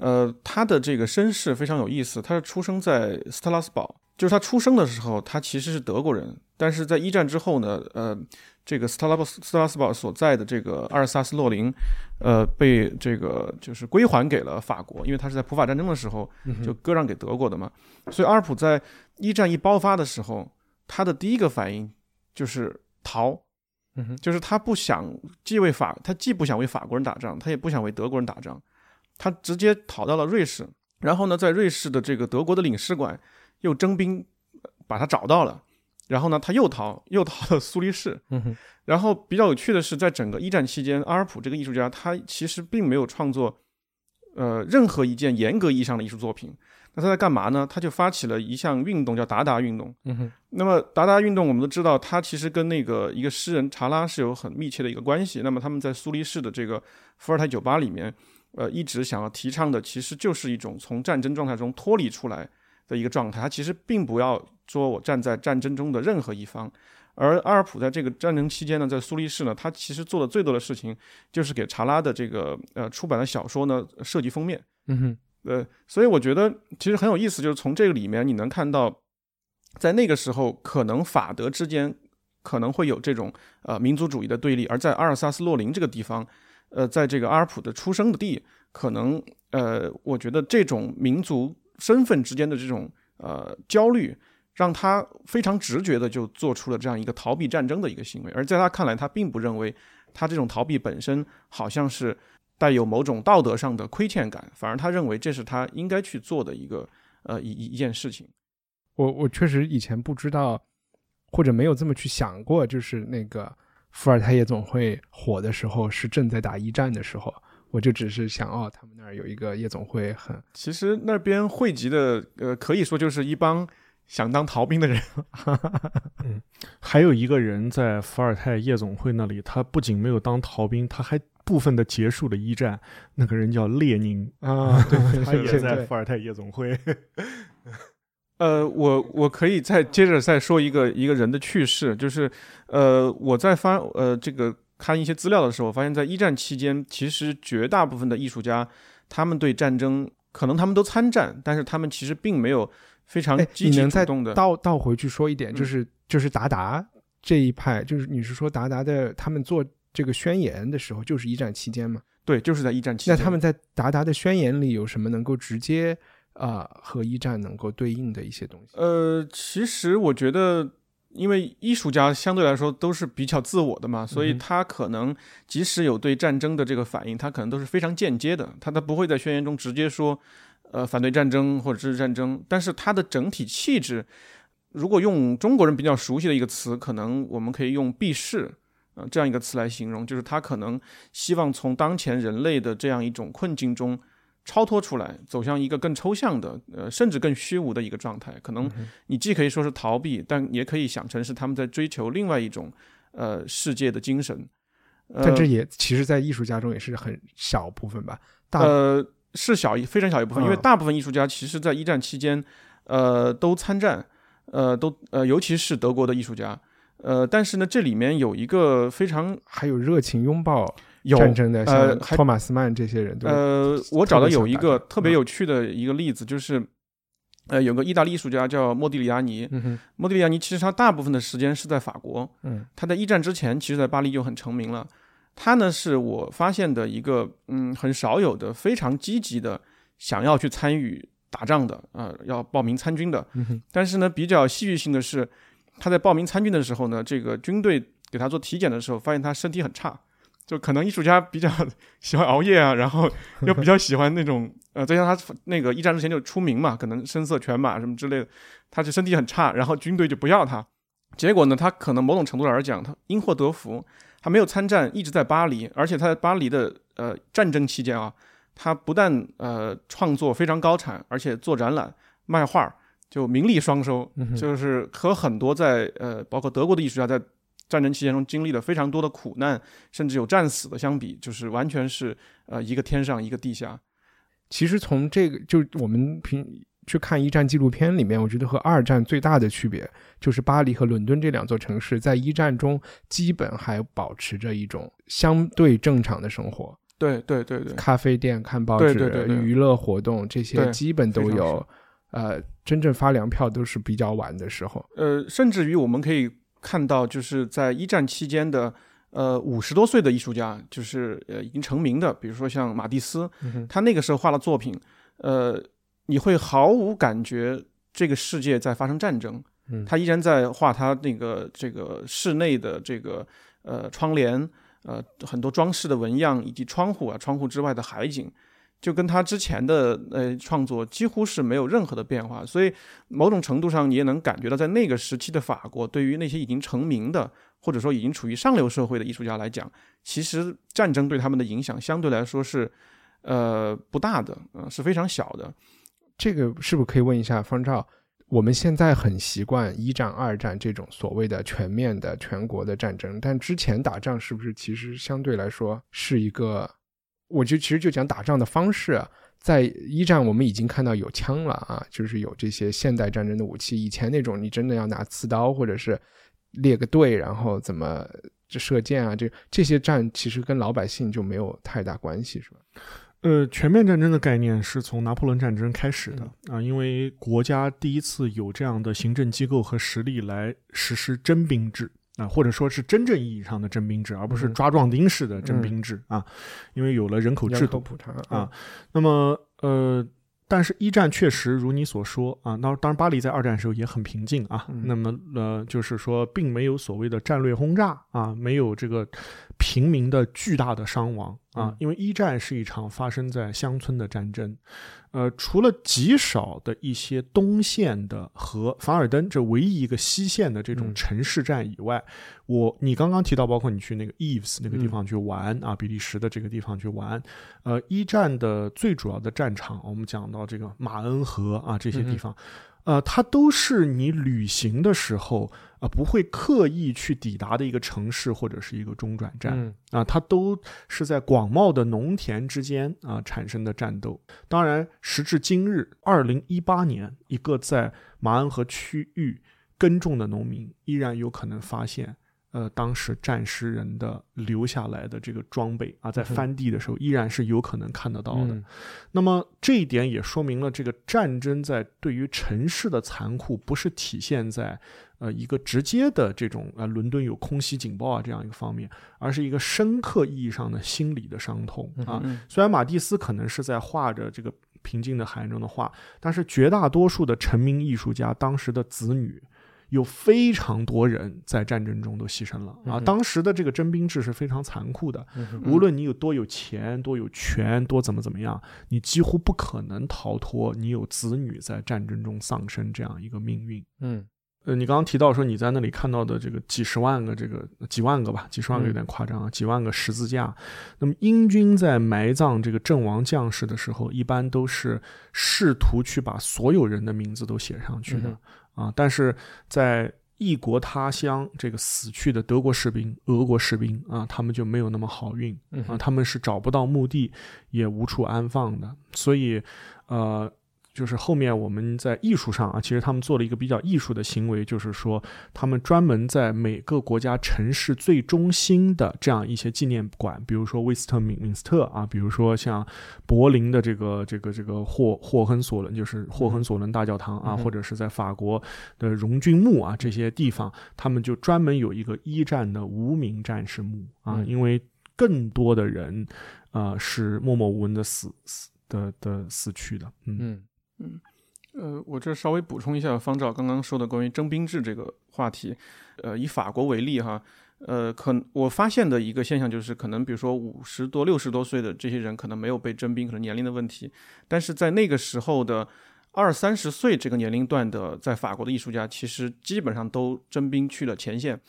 呃，他的这个身世非常有意思，他是出生在斯特拉斯堡，就是他出生的时候，他其实是德国人，但是在一战之后呢，呃，这个斯特拉斯斯特拉斯堡所在的这个阿尔萨斯洛林，呃，被这个就是归还给了法国，因为他是在普法战争的时候
嗯
就割让给德国的嘛，所以阿尔普在一战一爆发的时候，他的第一个反应就是逃，就是他不想既为法，他既不想为法国人打仗，他也不想为德国人打仗，他直接逃到了瑞士，然后呢，在瑞士的这个德国的领事馆又征兵呃把他找到了，然后呢，他又逃，又逃到苏黎世，然后比较有趣的是，在整个一战期间，阿尔普这个艺术家他其实并没有创作，呃，任何一件严格意义上的艺术作品。那他在干嘛呢？他就发起了一项运动，叫达达运动。那么达达运动，我们都知道，他其实跟那个一个诗人查拉是有很密切的一个关系。那么他们在苏黎世的这个伏尔泰酒吧里面，呃，一直想要提倡的，其实就是一种从战争状态中脱离出来的一个状态。他其实并不要说我站在战争中的任何一方。而阿尔普在这个战争期间呢，在苏黎世呢，他其实做的最多的事情就是给查拉的这个呃出版的小说呢设计封面。
嗯哼
呃，所以我觉得其实很有意思，就是从这个里面你能看到，在那个时候可能法德之间可能会有这种呃民族主义的对立，而在阿尔萨斯洛林这个地方，呃，在这个阿尔普的出生的地，可能呃，我觉得这种民族身份之间的这种呃焦虑，让他非常直觉的就做出了这样一个逃避战争的一个行为，而在他看来，他并不认为他这种逃避本身好像是带有某种道德上的亏欠感，反而他认为这是他应该去做的一个呃一一件事情。
我我确实以前不知道，或者没有这么去想过，就是那个伏尔泰夜总会火的时候是正在打一战的时候，我就只是想哦，他们那儿有一个夜总会很，
其实那边汇集的呃，可以说就是一帮想当逃兵的人。
嗯 [LAUGHS] 还有一个人在伏尔泰夜总会那里，他不仅没有当逃兵，他还部分的结束了一战。那个人叫列宁
啊，对，[LAUGHS]
他也在伏尔泰夜总会。
呃，我我可以再接着再说一个一个人的趣事，就是呃，我在翻呃这个看一些资料的时候，我发现在一战期间，其实绝大部分的艺术家，他们对战争可能他们都参战，但是他们其实并没有非常
哎，
积极主动的。
倒倒回去说一点，
嗯
就是就是达达这一派，就是你是说达达的他们做这个宣言的时候，就是一战期间嘛？
对，就是在一战期间。
那他们在达达的宣言里有什么能够直接啊、和一战能够对应的一些东西？
呃，其实我觉得，因为艺术家相对来说都是比较自我的嘛，所以他可能即使有对战争的这个反应，他可能都是非常间接的，他他不会在宣言中直接说，呃，反对战争或者支持战争，但是他的整体气质，如果用中国人比较熟悉的一个词，可能我们可以用避世。呃，这样一个词来形容，就是他可能希望从当前人类的这样一种困境中超脱出来，走向一个更抽象的，呃，甚至更虚无的一个状态。可能你既可以说是逃避，但也可以想成是他们在追求另外一种呃世界的精神。呃、
但这也其实，在艺术家中也是很小部分吧。大
呃是小一非常小一部分，因为
嗯
大部分艺术家其实在一战期间，呃，都参战，呃，都呃，尤其是德国的艺术家。呃，但是呢，这里面有一个非常
还有热情拥抱
有
战争的，
呃
像
还
托马斯曼这些人都
呃，我找到有一个
特别
有趣的一个例子，就是呃，有个意大利艺术家叫莫迪里亚尼，莫迪里亚尼其实他大部分的时间是在法国，
嗯，
他在一战之前，其实在巴黎就很成名了。他呢是我发现的一个，嗯，很少有的非常积极的想要去参与打仗的，呃，要报名参军的。但是呢，比较戏剧性的是，他在报名参军的时候呢，这个军队给他做体检的时候，发现他身体很差。就可能艺术家比较 [LAUGHS] 喜欢熬夜啊，然后又比较喜欢那种 [LAUGHS] 呃，再加他那个一战之前就出名嘛，可能声色犬马什么之类的，他就身体很差，然后军队就不要他。结果呢，他可能某种程度来讲，他因祸得福，他没有参战，一直在巴黎，而且他在巴黎的呃战争期间啊，他不但呃创作非常高产，而且做展览、卖画，就名利双收，就是和很多在呃包括德国的艺术家在。战争期间中经历了非常多的苦难，甚至有战死的，相比就是完全是呃一个天上一个地下。
其实从这个就我们平去看一战纪录片里面，我觉得和二战最大的区别就是巴黎和伦敦这两座城市在一战中基本还保持着一种相对正常的生活。
对对对对，
咖啡店、看报纸、娱乐活动这些基本都有。呃，真正发粮票都是比较晚的时候。
呃，甚至于我们可以。看到就是在一战期间的，呃，五十多岁的艺术家，就是呃已经成名的，比如说像马蒂斯，他那个时候画的作品，呃，你会毫无感觉这个世界在发生战争，他依然在画他那个这个室内的这个呃窗帘，呃很多装饰的纹样以及窗户啊，窗户之外的海景。就跟他之前的呃创作几乎是没有任何的变化，所以某种程度上你也能感觉到，在那个时期的法国，对于那些已经成名的或者说已经处于上流社会的艺术家来讲，其实战争对他们的影响相对来说是呃不大的，呃是非常小的。
这个是不是可以问一下方照？我们现在很习惯一战、二战这种所谓的全面的全国的战争，但之前打仗是不是其实相对来说是一个？我就其实就讲打仗的方式，在一战我们已经看到有枪了啊，就是有这些现代战争的武器。以前那种你真的要拿刺刀或者是列个队，然后怎么这射箭啊，这这些战其实跟老百姓就没有太大关系，是吧？
呃，全面战争的概念是从拿破仑战争开始的啊，因为国家第一次有这样的行政机构和实力来实施征兵制。啊，或者说是真正意义上的征兵制，而不是抓壮丁式的征兵制啊，因为有了人口制度啊。那么，呃，但是一战确实如你所说啊，那当然巴黎在二战时候也很平静啊。那么，呃，就是说并没有所谓的战略轰炸啊，没有这个平民的巨大的伤亡啊，因为一战是一场发生在乡村的战争。呃，除了极少的一些东线的和凡尔登这唯一一个西线的这种城市战以外，我你刚刚提到，包括你去那个 Eves 那个地方去玩啊，比利时的这个地方去玩，呃，一战的最主要的战场，我们讲到这个马恩河啊这些地方。呃，它都是你旅行的时候啊，不会刻意去抵达的一个城市或者是一个中转站啊，它都是在广袤的农田之间啊产生的战斗。当然，时至今日，二零一八年，一个在马鞍河区域耕种的农民依然有可能发现。呃，当时战时人的留下来的这个装备啊，在翻地的时候依然是有可能看得到的。那么这一点也说明了，这个战争在对于城市的残酷，不是体现在呃一个直接的这种呃伦敦有空袭警报啊这样一个方面，而是一个深刻意义上的心理的伤痛啊。虽然马蒂斯可能是在画着这个平静的海岸中的画，但是绝大多数的成名艺术家当时的子女。有非常多人在战争中都牺牲了啊！当时的这个征兵制是非常残酷的，无论你有多有钱、多有权、多怎么怎么样，你几乎不可能逃脱你有子女在战争中丧生这样一个命运。
嗯，
呃，你刚刚提到说你在那里看到的这个几十万个这个几万个吧，几十万个有点夸张啊，几万个十字架。那么英军在埋葬这个阵亡将士的时候，一般都是试图去把所有人的名字都写上去的。啊！但是在异国他乡，这个死去的德国士兵、俄国士兵啊，他们就没有那么好运啊，他们是找不到墓地，也无处安放的。所以，呃，就是后面我们在艺术上啊，其实他们做了一个比较艺术的行为，就是说他们专门在每个国家城市最中心的这样一些纪念馆，比如说威斯特敏敏斯特啊，比如说像柏林的这个这个这个霍霍亨索伦，就是霍亨索伦大教堂啊，或者是在法国的荣军墓啊这些地方，他们就专门有一个一战的无名战士墓啊，因为更多的人啊是默默无闻的死死的的死去的，嗯。
嗯
嗯，呃，我这稍微补充一下方照刚刚说的关于征兵制这个话题。呃，以法国为例哈，呃，可我发现的一个现象就是，可能比如说五十多、六十多岁的这些人可能没有被征兵，可能年龄的问题。但是在那个时候的二三十岁这个年龄段的，在法国的艺术家，其实基本上都征兵去了前线。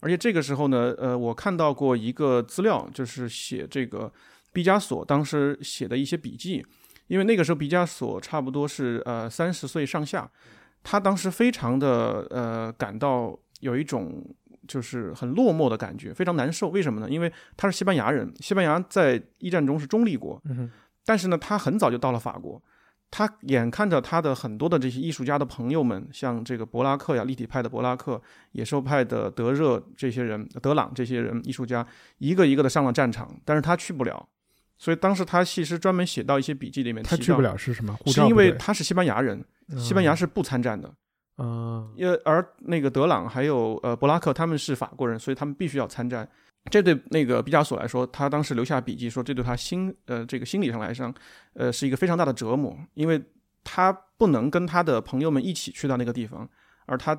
而且这个时候呢，呃，我看到过一个资料，就是写这个毕加索当时写的一些笔记。因为那个时候毕加索差不多是呃三十岁上下，他当时非常的呃感到有一种就是很落寞的感觉，非常难受。为什么呢？因为他是西班牙人，西班牙在一战中是中立国，但是呢，他很早就到了法国，他眼看着他的很多的这些艺术家的朋友们，像这个博拉克呀，立体派的博拉克，野兽派的德热这些人，德朗这些人艺术家，一个一个的上了战场，但是他去不了。所以当时他其实专门写到一些笔记里面，
他去不了是什么？
是因为他是西班牙人，西班牙是不参战的。
啊，
因为而那个德朗还有呃博拉克他们是法国人，所以他们必须要参战。这对那个毕加索来说，他当时留下笔记说，这对他心呃这个心理上来说，呃是一个非常大的折磨，因为他不能跟他的朋友们一起去到那个地方，而他。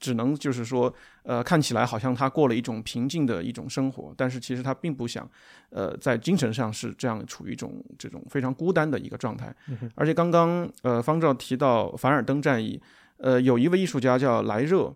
只能就是说，呃，看起来好像他过了一种平静的一种生活，但是其实他并不想，呃，在精神上是这样处于一种这种非常孤单的一个状态。而且刚刚呃方照提到凡尔登战役，呃，有一位艺术家叫莱热，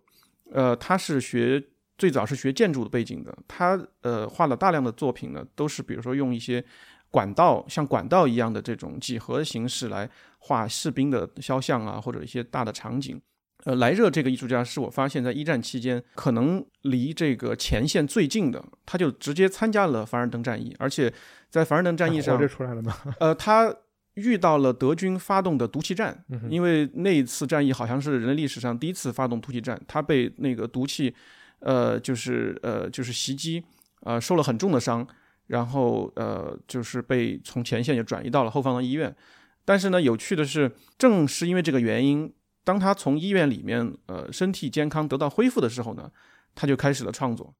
呃，他是学最早是学建筑的背景的，他呃画了大量的作品呢，都是比如说用一些管道像管道一样的这种几何形式来画士兵的肖像啊，或者一些大的场景。呃，莱热这个艺术家是我发现，在一战期间可能离这个前线最近的，他就直接参加了凡尔登战役，而且在凡尔登战役上，
出来了吗？
呃，他遇到了德军发动的毒气战，因为那一次战役好像是人类历史上第一次发动毒气战，他被那个毒气，呃，就是呃，就是袭击，呃，受了很重的伤，然后呃，就是被从前线就转移到了后方的医院。但是呢，有趣的是，正是因为这个原因。当他从医院里面，呃，身体健康得到恢复的时候呢，他就开始了创作。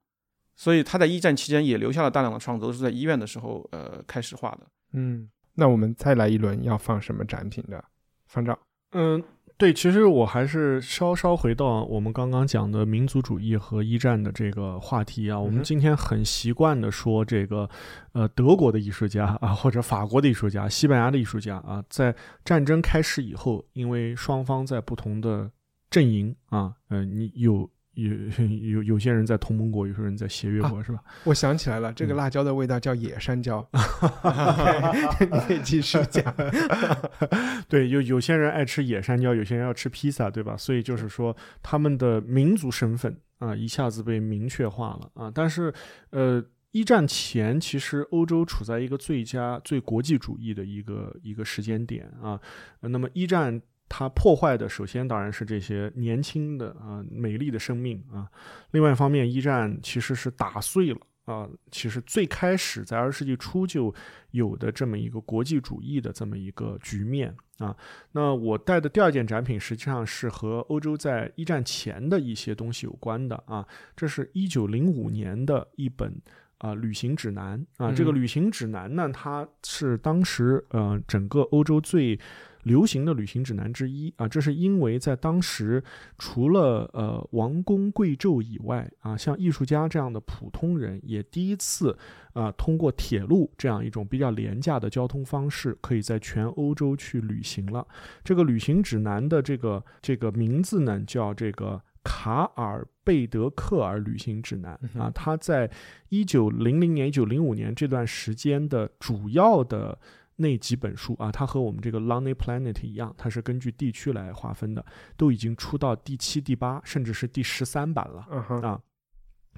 所以他在一战期间也留下了大量的创作，都是在医院的时候，呃，开始画的。
嗯，那我们再来一轮，要放什么展品的？方丈。
嗯。对，其实我还是稍稍回到我们刚刚讲的民族主义和一战的这个话题啊。我们今天很习惯的说这个，呃，德国的艺术家啊，或者法国的艺术家、西班牙的艺术家啊，在战争开始以后，因为双方在不同的阵营啊，呃，你有。有有有些人在同盟国，有些人在协约国，是吧？
我想起来了，这个辣椒的味道叫野山椒。[LAUGHS] 你可以继续讲。[LAUGHS]
对，有有些人爱吃野山椒，有些人要吃披萨，对吧？所以就是说，他们的民族身份啊，一下子被明确化了啊。但是，呃，一战前，其实欧洲处在一个最佳、最国际主义的一个一个时间点啊。那么，一战。它破坏的首先当然是这些年轻的啊美丽的生命啊，另外一方面，一战其实是打碎了啊，其实最开始在二十世纪初就有的这么一个国际主义的这么一个局面啊。那我带的第二件展品实际上是和欧洲在一战前的一些东西有关的啊，这是一九零五年的一本啊旅行指南啊，这个旅行指南呢，它是当时呃整个欧洲最。流行的旅行指南之一啊，这是因为在当时，除了呃王公贵胄以外啊，像艺术家这样的普通人也第一次啊通过铁路这样一种比较廉价的交通方式，可以在全欧洲去旅行了。这个旅行指南的这个这个名字呢，叫这个卡尔贝德克尔旅行指南啊，它在一九零零年、一九零五年这段时间的主要的。那几本书啊，它和我们这个《Lonely Planet》一样，它是根据地区来划分的，都已经出到第七、第八，甚至是第十三版了啊。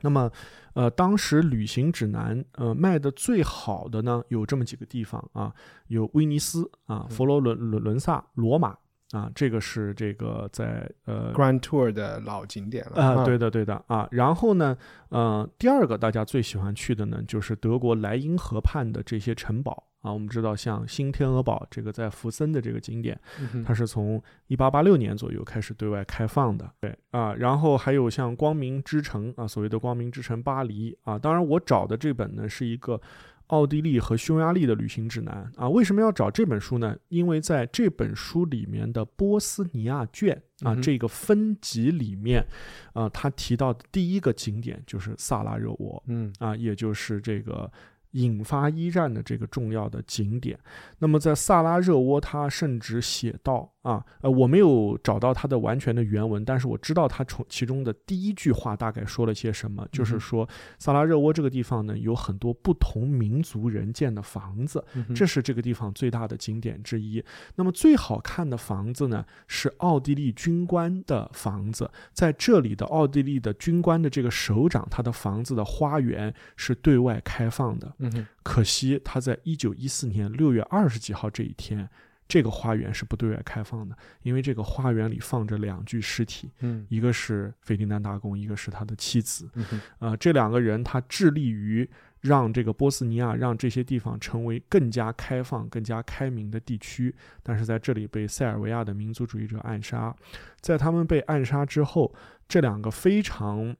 那么，呃，当时旅行指南呃卖的最好的呢，有这么几个地方啊，有威尼斯啊、佛罗伦伦伦萨、罗马啊，这个是这个在呃
Grand Tour 的老景点了
啊，对的对的啊。然后呢，呃，第二个大家最喜欢去的呢，就是德国莱茵河畔的这些城堡啊。我们知道，像新天鹅堡这个在福森的这个景点，它是从一八八六年左右开始对外开放的。对啊，然后还有像光明之城啊，所谓的光明之城巴黎啊。当然，我找的这本呢是一个。奥地利和匈牙利的旅行指南啊，为什么要找这本书呢？因为在这本书里面的波斯尼亚卷啊这个分级里面，啊，他提到的第一个景点就是萨拉热窝，
嗯
啊，也就是这个。引发一战的这个重要的景点，那么在萨拉热窝，他甚至写到啊，呃，我没有找到他的完全的原文，但是我知道他从其中的第一句话大概说了些什么，就是说萨拉热窝这个地方呢，有很多不同民族人建的房子，这是这个地方最大的景点之一。那么最好看的房子呢，是奥地利军官的房子，在这里的奥地利的军官的这个首长，他的房子的花园是对外开放的。
嗯，
可惜他在一九一四年六月二十几号这一天，这个花园是不对外开放的，因为这个花园里放着两具尸体，
嗯，
一个是斐迪南大公，一个是他的妻子，
嗯
呃，这两个人他致力于让这个波斯尼亚让这些地方成为更加开放、更加开明的地区，但是在这里被塞尔维亚的民族主义者暗杀，在他们被暗杀之后，这两个非常。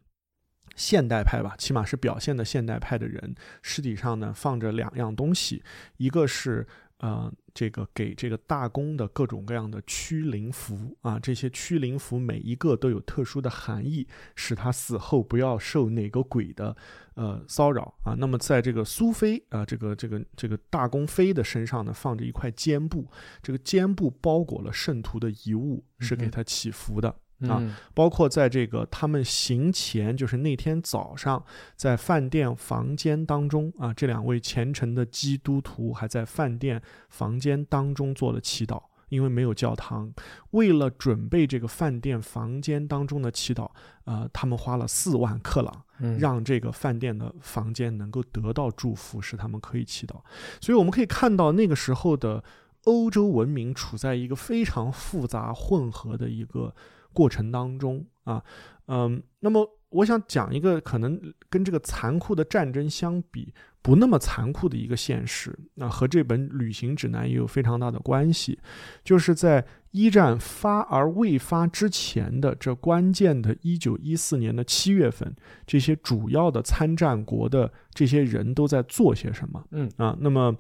现代派吧，起码是表现的现代派的人，尸体上呢放着两样东西，一个是呃这个给这个大公的各种各样的驱灵符啊，这些驱灵符每一个都有特殊的含义，使他死后不要受哪个鬼的呃骚扰啊。那么在这个苏菲啊，这个这个这个大公妃的身上呢，放着一块肩布，这个肩布包裹了圣徒的遗物，是给他祈福的。啊，包括在这个他们行前，就是那天早上，在饭店房间当中啊，这两位虔诚的基督徒还在饭店房间当中做了祈祷，因为没有教堂。为了准备这个饭店房间当中的祈祷，呃，他们花了四万克朗，让这个饭店的房间能够得到祝福，使他们可以祈祷。所以我们可以看到那个时候的欧洲文明处在一个非常复杂混合的一个。过程当中啊，嗯，那么我想讲一个可能跟这个残酷的战争相比不那么残酷的一个现实，那和这本旅行指南也有非常大的关系，就是在一战发而未发之前的这关键的1914年的七月份，这些主要的参战国的这些人都在做些什么？
嗯
啊，那么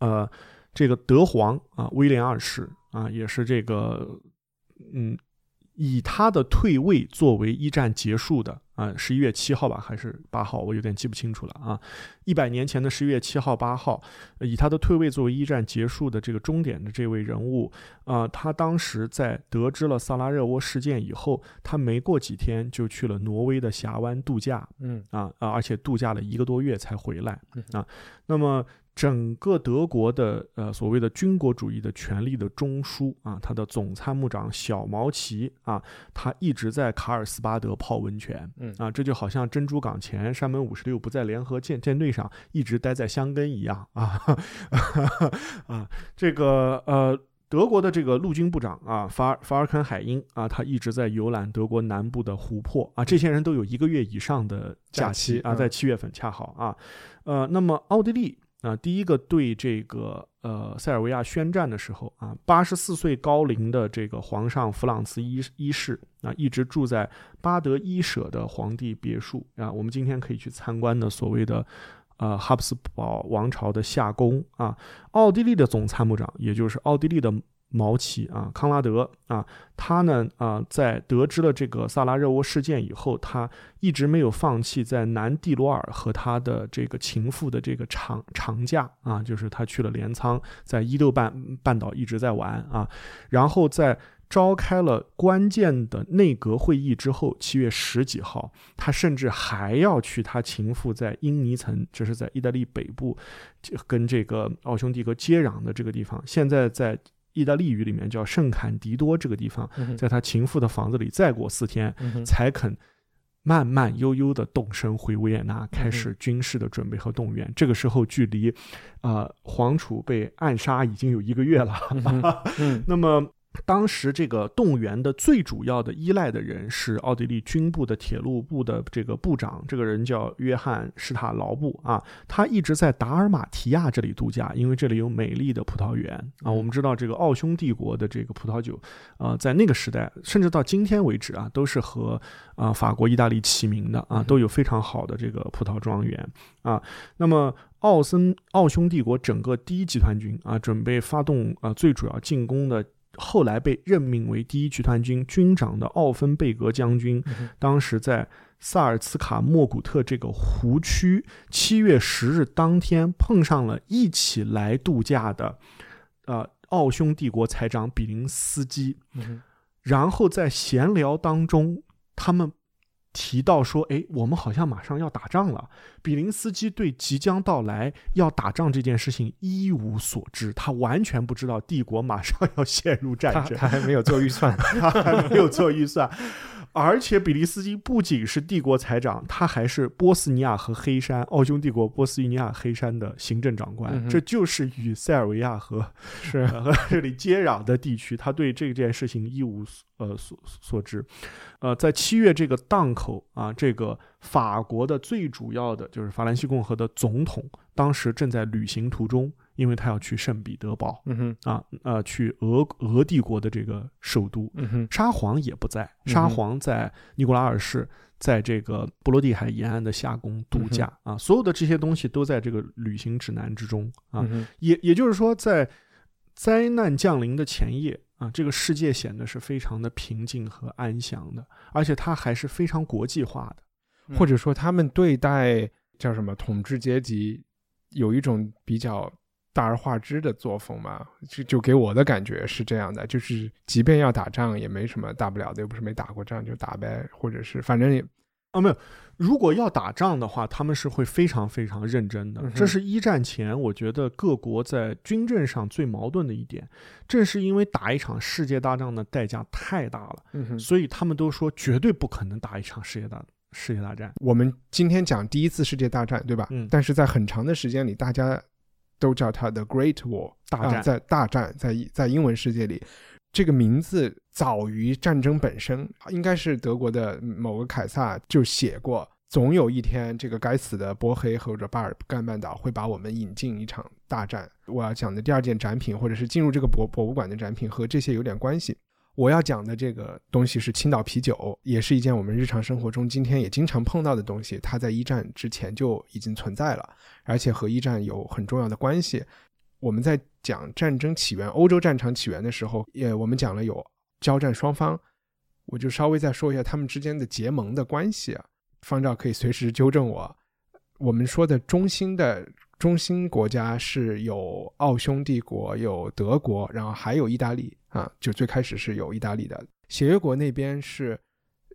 呃，这个德皇啊，威廉二世啊，也是这个嗯。以他的退位作为一战结束的啊，十一月七号吧，还是八号，我有点记不清楚了啊。一百年前的十一月七号、八号，以他的退位作为一战结束的这个终点的这位人物啊，他当时在得知了萨拉热窝事件以后，他没过几天就去了挪威的峡湾度假，
嗯
啊啊，而且度假了一个多月才回来啊。那么。整个德国的呃所谓的军国主义的权力的中枢啊，他的总参谋长小毛奇啊，他一直在卡尔斯巴德泡温泉，
嗯
啊，这就好像珍珠港前山本五十六不在联合舰舰队上，一直待在香根一样 [LAUGHS] 啊啊，这个呃德国的这个陆军部长啊，法尔法尔肯海因啊，他一直在游览德国南部的湖泊啊，这些人都有一个月以上的假期啊，在七月份恰好啊，呃，那么奥地利。啊，第一个对这个呃塞尔维亚宣战的时候啊，八十四岁高龄的这个皇上弗朗茨一一世啊，一直住在巴德伊舍的皇帝别墅啊，我们今天可以去参观的所谓的呃哈布斯堡王朝的夏宫啊，奥地利的总参谋长，也就是奥地利的。毛奇啊，康拉德啊，他呢啊，在得知了这个萨拉热窝事件以后，他一直没有放弃在南蒂罗尔和他的这个情妇的这个长长假啊，就是他去了镰仓，在伊豆半半岛一直在玩啊，然后在召开了关键的内阁会议之后，七月十几号，他甚至还要去他情妇在英尼岑，这是在意大利北部，跟这个奥匈帝国接壤的这个地方，现在在。意大利语里面叫圣坎迪多这个地方，在他情妇的房子里，再过四天才肯慢慢悠悠的动身回维也纳，开始军事的准备和动员。这个时候，距离啊皇储被暗杀已经有一个月了。[LAUGHS] 那么当时这个动员的最主要的依赖的人是奥地利军部的铁路部的这个部长，这个人叫约翰施塔劳布啊，他一直在达尔马提亚这里度假，因为这里有美丽的葡萄园啊。我们知道这个奥匈帝国的这个葡萄酒，啊，在那个时代，甚至到今天为止啊，都是和啊法国、意大利齐名的啊，都有非常好的这个葡萄庄园啊。那么奥森奥匈帝国整个第一集团军啊，准备发动啊最主要进攻的。后来被任命为第一集团军军长的奥芬贝格将军，当时在萨尔茨卡莫古特这个湖区，七月十日当天碰上了一起来度假的，呃，奥匈帝国财长比林斯基，然后在闲聊当中，他们。提到说，哎，我们好像马上要打仗了。比林斯基对即将到来要打仗这件事情一无所知，他完全不知道帝国马上要陷入战争，
他还没有做预算，[LAUGHS]
他还没有做预算。而且比利斯基不仅是帝国财长，他还是波斯尼亚和黑山奥匈帝国波斯尼亚黑山的行政长官，这就是与塞尔维亚和
是
和这里接壤的地区，他对这件事情一无呃所所知。呃，在七月这个档口啊，这个法国的最主要的就是法兰西共和的总统，当时正在旅行途中。因为他要去圣彼得堡，
嗯哼，
啊，呃，去俄俄帝国的这个首都，
嗯哼，
沙皇也不在，沙皇在尼古拉尔市在这个波罗的海沿岸的夏宫度假啊，所有的这些东西都在这个旅行指南之中啊，也也就是说，在灾难降临的前夜啊，这个世界显得是非常的平静和安详的，而且它还是非常国际化的，
或者说他们对待叫什么统治阶级有一种比较。大而化之的作风嘛，就就给我的感觉是这样的，就是即便要打仗也没什么大不了的，又不是没打过仗就打呗，或者是反正也
啊没有。如果要打仗的话，他们是会非常非常认真的。这是一战前我觉得各国在军政上最矛盾的一点，正是因为打一场世界大战的代价太大了，所以他们都说绝对不可能打一场世界大世界大战。
我们今天讲第一次世界大战，对吧？
嗯，
但是在很长的时间里，大家。都叫它 The Great War
大战，
在大战，在在英文世界里，这个名字早于战争本身，应该是德国的某个凯撒就写过，总有一天这个该死的波黑或者巴尔干半岛会把我们引进一场大战。我要讲的第二件展品，或者是进入这个博博物馆的展品，和这些有点关系。我要讲的这个东西是青岛啤酒，也是一件我们日常生活中今天也经常碰到的东西。它在一战之前就已经存在了，而且和一战有很重要的关系。我们在讲战争起源、欧洲战场起源的时候，也我们讲了有交战双方，我就稍微再说一下他们之间的结盟的关系。方照可以随时纠正我。我们说的中心的。中心国家是有奥匈帝国、有德国，然后还有意大利啊，就最开始是有意大利的。协约国那边是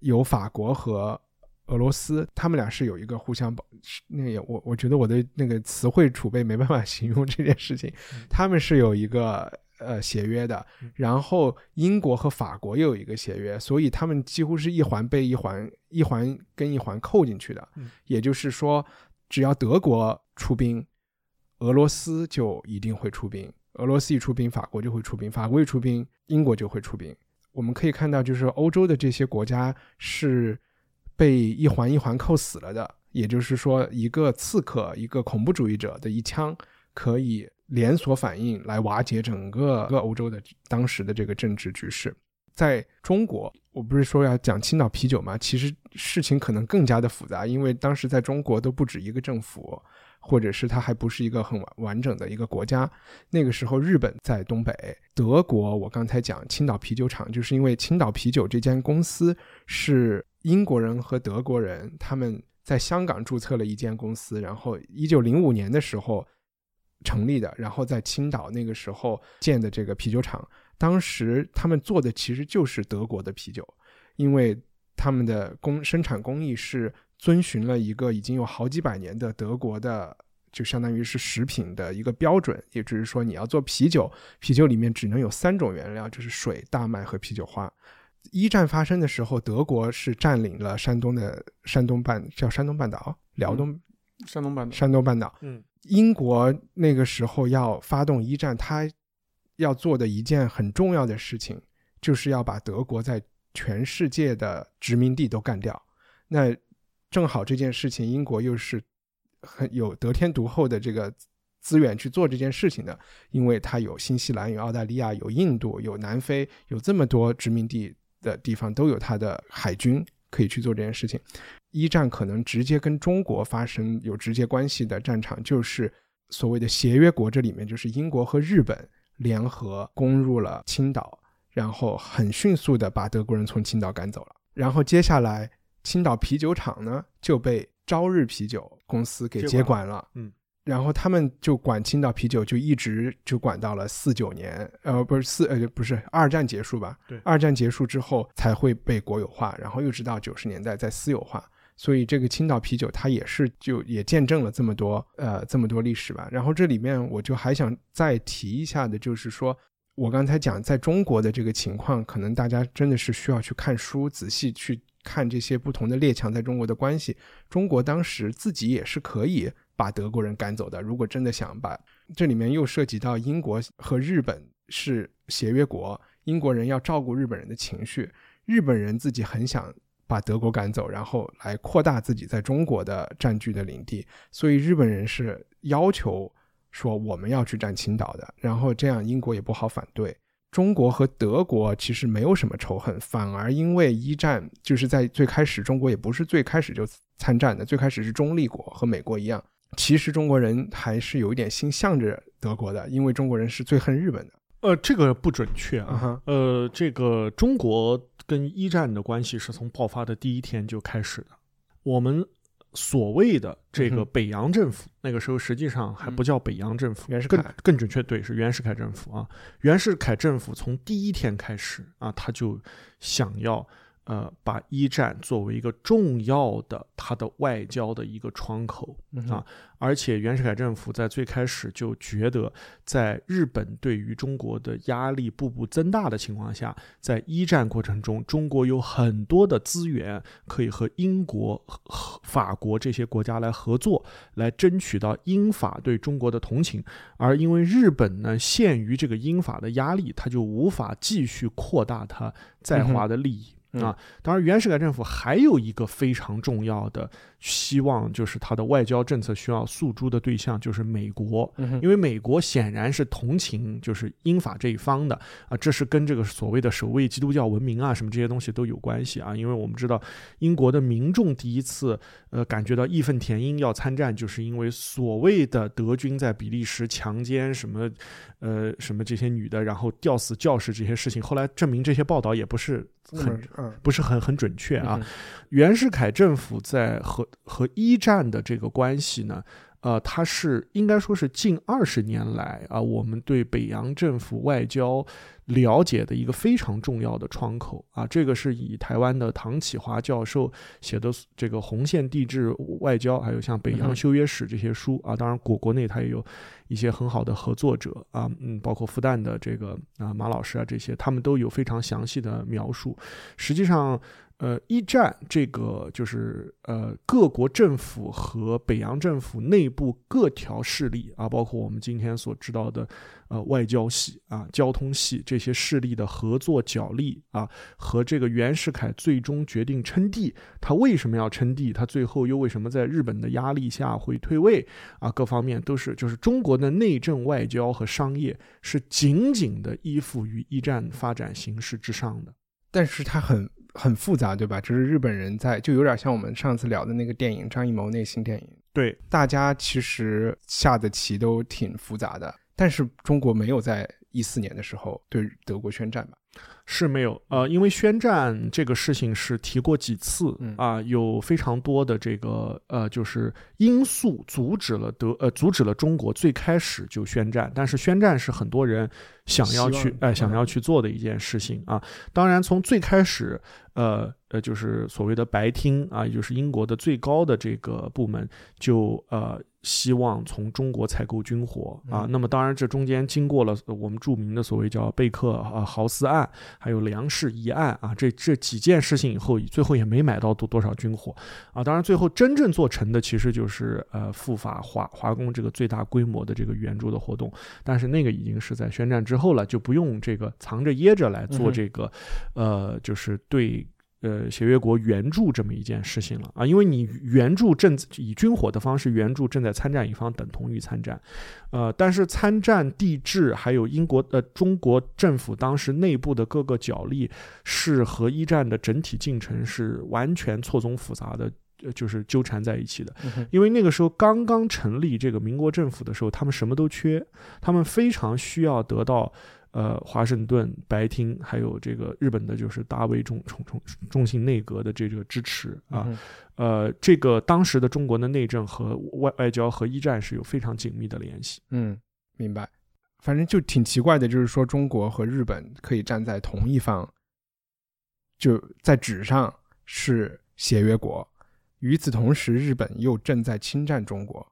有法国和俄罗斯，他们俩是有一个互相保。那个我我觉得我的那个词汇储备没办法形容这件事情。他们是有一个呃协约的，然后英国和法国又有一个协约，所以他们几乎是一环被一环一环跟一环扣进去的。也就是说，只要德国出兵。俄罗斯就一定会出兵，俄罗斯一出兵，法国就会出兵，法国一出兵，英国就会出兵。我们可以看到，就是欧洲的这些国家是被一环一环扣死了的。也就是说，一个刺客，一个恐怖主义者的一枪，可以连锁反应来瓦解整个个欧洲的当时的这个政治局势。在中国，我不是说要讲青岛啤酒吗？其实事情可能更加的复杂，因为当时在中国都不止一个政府。或者是它还不是一个很完完整的一个国家。那个时候，日本在东北，德国，我刚才讲青岛啤酒厂，就是因为青岛啤酒这间公司是英国人和德国人他们在香港注册了一间公司，然后一九零五年的时候成立的，然后在青岛那个时候建的这个啤酒厂。当时他们做的其实就是德国的啤酒，因为他们的工生产工艺是。遵循了一个已经有好几百年的德国的，就相当于是食品的一个标准，也就是说，你要做啤酒，啤酒里面只能有三种原料，就是水、大麦和啤酒花。一战发生的时候，德国是占领了山东的山东半，叫山东半岛，辽东，
山东半岛，
山东半岛。
嗯，
英国那个时候要发动一战，他要做的一件很重要的事情，就是要把德国在全世界的殖民地都干掉。那正好这件事情，英国又是很有得天独厚的这个资源去做这件事情的，因为它有新西兰、有澳大利亚、有印度、有南非，有这么多殖民地的地方都有它的海军可以去做这件事情。一战可能直接跟中国发生有直接关系的战场，就是所谓的协约国，这里面就是英国和日本联合攻入了青岛，然后很迅速的把德国人从青岛赶走了。然后接下来，青岛啤酒厂呢就被朝日啤酒公司给接管了。
嗯，
然后他们就管青岛啤酒，就一直就管到了四九年，呃，不是四呃不是二战结束吧？
对
二战结束之后才会被国有化，然后又直到九十年代再私有化。所以这个青岛啤酒它也是就也见证了这么多呃这么多历史吧。然后这里面我就还想再提一下的，就是说我刚才讲在中国的这个情况，可能大家真的是需要去看书，仔细去看这些不同的列强在中国的关系。中国当时自己也是可以把德国人赶走的，如果真的想把。这里面又涉及到英国和日本是协约国，英国人要照顾日本人的情绪，日本人自己很想。把德国赶走，然后来扩大自己在中国的占据的领地，所以日本人是要求说我们要去占青岛的，然后这样英国也不好反对。中国和德国其实没有什么仇恨，反而因为一战就是在最开始，中国也不是最开始就参战的，最开始是中立国，和美国一样。其实中国人还是有一点心向着德国的，因为中国人是最恨日本的。
呃，这个不准确啊。呃，这个中国跟一战的关系是从爆发的第一天就开始的。我们所谓的这个北洋政府，那个时候实际上还不叫北洋政府，更
袁世凯
更准确，对，是袁世凯政府啊。袁世凯政府从第一天开始啊，他就想要呃把一战作为一个重要的它的外交的一个窗口，
嗯
啊而且袁世凯政府在最开始就觉得，在日本对于中国的压力步步增大的情况下，在一战过程中，中国有很多的资源可以和英国、和法国这些国家来合作，来争取到英法对中国的同情。而因为日本呢，限于这个英法的压力，他就无法继续扩大他在华的利益。
嗯
啊，当然，袁世凯政府还有一个非常重要的希望，就是他的外交政策需要诉诸的对象就是美国，因为美国显然是同情就是英法这一方的啊，这是跟这个所谓的守卫基督教文明啊什么这些东西都有关系啊，因为我们知道英国的民众第一次呃感觉到义愤填膺要参战，就是因为所谓的德军在比利时强奸什么呃什么这些女的，然后吊死教士这些事情，后来证明这些报道也不是很
嗯
不是很很准确啊。袁世凯政府在和和一战的这个关系呢，呃，它是应该说是近二十年来啊，我们对北洋政府外交了解的一个非常重要的窗口啊。这个是以台湾的唐启华教授写的这个《红线地质外交》，还有像《北洋修约史》这些书啊。当然，国国内它也有一些很好的合作者啊，嗯，包括复旦的这个啊马老师啊这些，他们都有非常详细的描述。实际上。呃，一战这个就是呃，各国政府和北洋政府内部各条势力啊，包括我们今天所知道的呃外交系啊、交通系这些势力的合作角力啊，和这个袁世凯最终决定称帝，他为什么要称帝？他最后又为什么在日本的压力下会退位啊？各方面都是就是中国的内政、外交和商业是紧紧的依附于一战发展形势之上的。
但是他很很复杂，对吧？就是日本人在，就有点像我们上次聊的那个电影张艺谋那新电影，
对，
大家其实下的棋都挺复杂的，但是中国没有在一四年的时候对德国宣战吧？
是没有，呃，因为宣战这个事情是提过几次
嗯
啊，有非常多的这个呃，就是因素阻止了德呃阻止了中国最开始就宣战，但是宣战是很多人想要去哎、想
嗯。
要去做的一件事情啊。当然，从最开始呃呃，就是所谓的白厅啊，也就是英国的最高的这个部门就呃希望从中国采购军火啊。那么当然，这中间经过了我们著名的所谓叫贝克啊豪斯案，还有粮食一案啊，这这几件事情以后，最后也没买到多多少军火啊。当然，最后真正做成的其实就是呃赴法华华工这个最大规模的这个援助的活动，但是那个已经是在宣战之后了，就不用这个藏着掖着来做这个，呃，就是对。呃，协约国援助这么一件事情了啊，因为你援助正以军火的方式援助正在参战一方，等同于参战。呃，但是参战地质还有英国呃中国政府当时内部的各个角力，是和一战的整体进程是完全错综复杂的，就是纠缠在一起的。因为那个时候刚刚成立这个民国政府的时候，他们什么都缺，他们非常需要得到。呃，华盛顿白厅还有这个日本的，就是大卫重重重重信内阁的这个支持啊，呃，这个当时的中国的内政和外外交和一战是有非常紧密的联系。
嗯，明白。反正就挺奇怪的，就是说中国和日本可以站在同一方，就在纸上是协约国，与此同时，日本又正在侵占中国，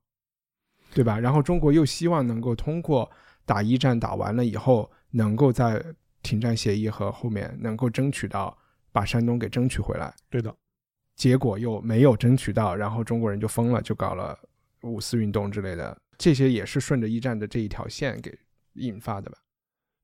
对吧？然后中国又希望能够通过打一战打完了以后。能够在停战协议和后面能够争取到把山东给争取回来，
对的，
结果又没有争取到，然后中国人就疯了，就搞了五四运动之类的，这些也是顺着一战的这一条线给引发的吧？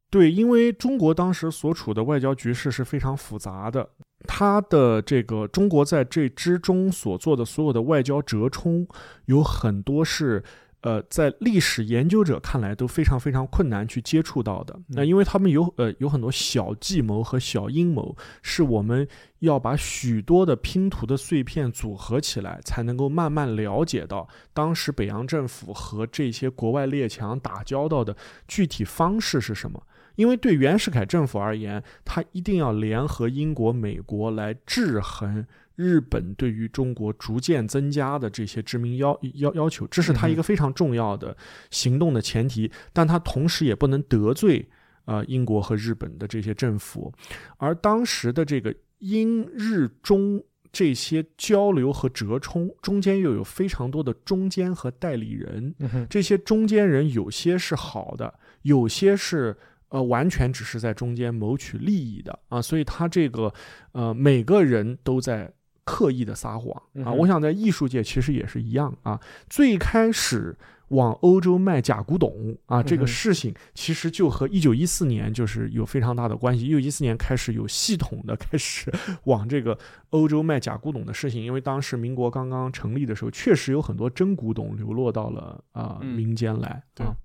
对，因为中国当时所处的外交局势是非常复杂的，它的这个中国在这之中所做的所有的外交折冲，有很多是。呃，在历史研究者看来都非常非常困难去接触到的。那因为他们有呃有很多小计谋和小阴谋，是我们要把许多的拼图的碎片组合起来，才能够慢慢了解到当时北洋政府和这些国外列强打交道的具体方式是什么。因为对袁世凯政府而言，他一定要联合英国、美国来制衡。日本对于中国逐渐增加的这些殖民要要要求，这是他一个非常重要的行动的前提，但他同时也不能得罪啊英国和日本的这些政府，而当时的这个英日中这些交流和折冲中间又有非常多的中间和代理人，这些中间人有些是好的，有些是呃完全只是在中间谋取利益的啊，所以他这个呃每个人都在。刻意的撒谎啊！我想在艺术界其实也是一样啊。最开始往欧洲卖假古董啊，这个事情其实就和一九一四年就是有非常大的关系。一九一四年开始有系统的开始 [LAUGHS] 往这个欧洲卖假古董的事情，因为当时民国刚刚成立的时候，确实有很多真古董流落到了啊民间来啊。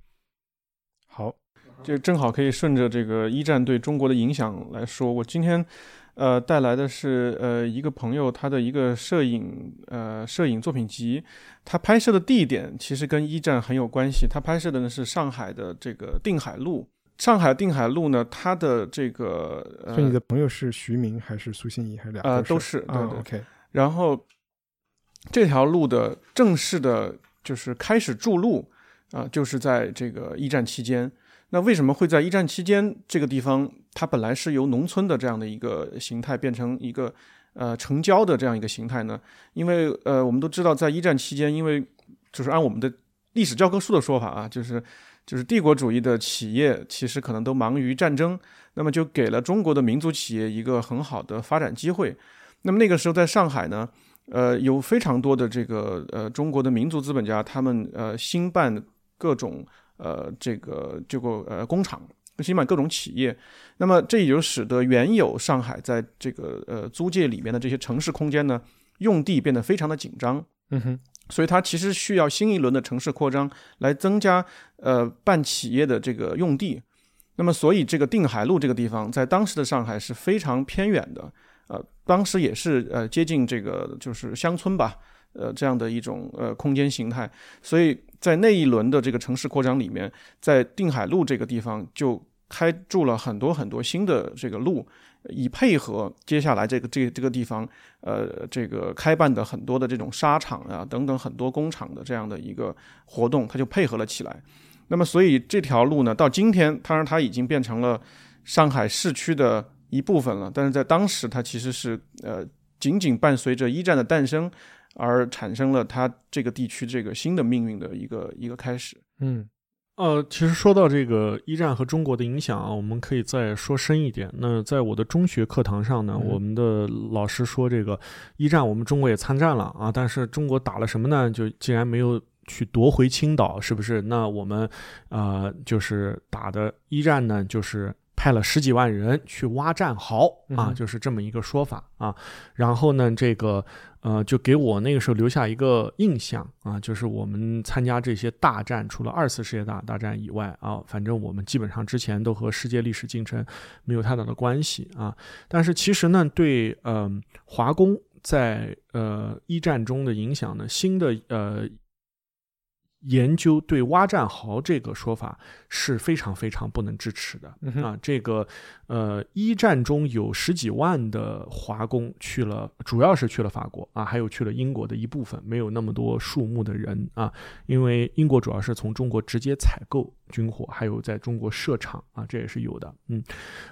好，
这正好可以顺着这个一战对中国的影响来说，我今天。呃，带来的是呃一个朋友他的一个摄影呃摄影作品集，他拍摄的地点其实跟一战很有关系。他拍摄的呢是上海的这个定海路，上海定海路呢，它的这个。
所以你的朋友是徐明还是苏欣怡还是两个？呃，
都是。对对。
OK。
然后这条路的正式的，就是开始筑路啊，就是在这个一战期间。那为什么会在一战期间这个地方，它本来是由农村的这样的一个形态变成一个呃城郊的这样一个形态呢？因为呃我们都知道，在一战期间，因为就是按我们的历史教科书的说法啊，就是就是帝国主义的企业其实可能都忙于战争，那么就给了中国的民族企业一个很好的发展机会。那么那个时候在上海呢，呃有非常多的这个呃中国的民族资本家，他们呃兴办各种。呃，这个这个呃工厂，新办各种企业，那么这也就使得原有上海在这个呃租界里面的这些城市空间呢，用地变得非常的紧张。
嗯哼，
所以它其实需要新一轮的城市扩张来增加呃办企业的这个用地。那么，所以这个定海路这个地方在当时的上海是非常偏远的，呃，当时也是呃接近这个就是乡村吧。呃，这样的一种呃空间形态，所以在那一轮的这个城市扩张里面，在定海路这个地方就开筑了很多很多新的这个路，以配合接下来这个这这个地方呃这个开办的很多的这种纱厂啊等等很多工厂的这样的一个活动，它就配合了起来。那么，所以这条路呢，到今天，当然它已经变成了上海市区的一部分了，但是在当时，它其实是呃仅仅伴随着一战的诞生。而产生了它这个地区这个新的命运的一个一个开始。
嗯
呃，其实说到这个一战和中国的影响啊，我们可以再说深一点。那在我的中学课堂上呢，
嗯
我们的老师说，这个一战我们中国也参战了啊，但是中国打了什么呢？就竟然没有去夺回青岛，是不是？那我们呃，就是打的一战呢，就是。派了十几万人去挖战壕啊，
嗯
就是这么一个说法啊。然后呢，这个呃，就给我那个时候留下一个印象啊，就是我们参加这些大战，除了二次世界大大战以外啊，反正我们基本上之前都和世界历史进程没有太大的关系啊。但是其实呢，对呃华工在呃一战中的影响呢，新的呃。研究对挖战壕这个说法是非常非常不能支持的、
嗯
啊！这个呃，一战中有十几万的华工去了，主要是去了法国啊，还有去了英国的一部分，没有那么多数目的人啊，因为英国主要是从中国直接采购军火，还有在中国设厂啊，这也是有的。嗯，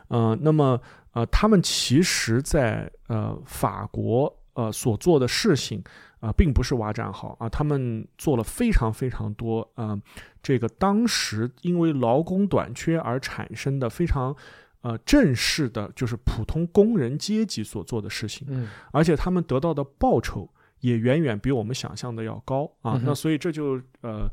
呃，那么呃，他们其实在呃法国呃所做的事情。啊、并不是挖战壕啊，他们做了非常非常多啊、呃这个当时因为劳工短缺而产生的非常呃正式的，就是普通工人阶级所做的事情，
嗯。
而且他们得到的报酬也远远比我们想象的要高啊。
嗯
那所以这就呃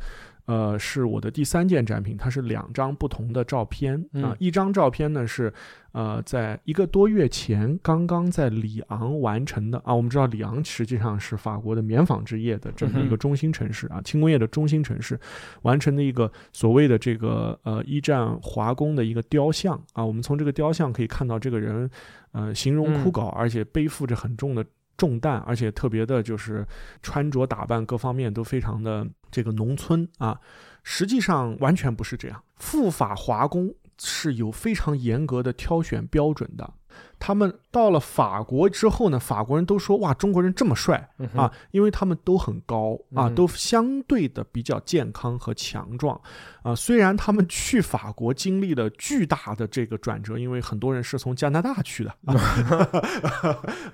呃是我的第三件展品，它是两张不同的照片啊。
嗯
一张照片呢是呃在一个多月前刚刚在里昂完成的啊。我们知道里昂实际上是法国的棉纺织业的这么一个中心城市啊，轻工业的中心城市，完成的一个所谓的这个呃一战华工的一个雕像啊。我们从这个雕像可以看到这个人呃形容枯槁，而且背负着很重的。重担，而且特别的就是穿着打扮各方面都非常的这个农村啊，实际上完全不是这样。赴法华工是有非常严格的挑选标准的。他们到了法国之后呢，法国人都说哇，中国人这么帅啊，因为他们都很高啊，
嗯
都相对的比较健康和强壮啊。虽然他们去法国经历了巨大的这个转折，因为很多人是从加拿大去的啊，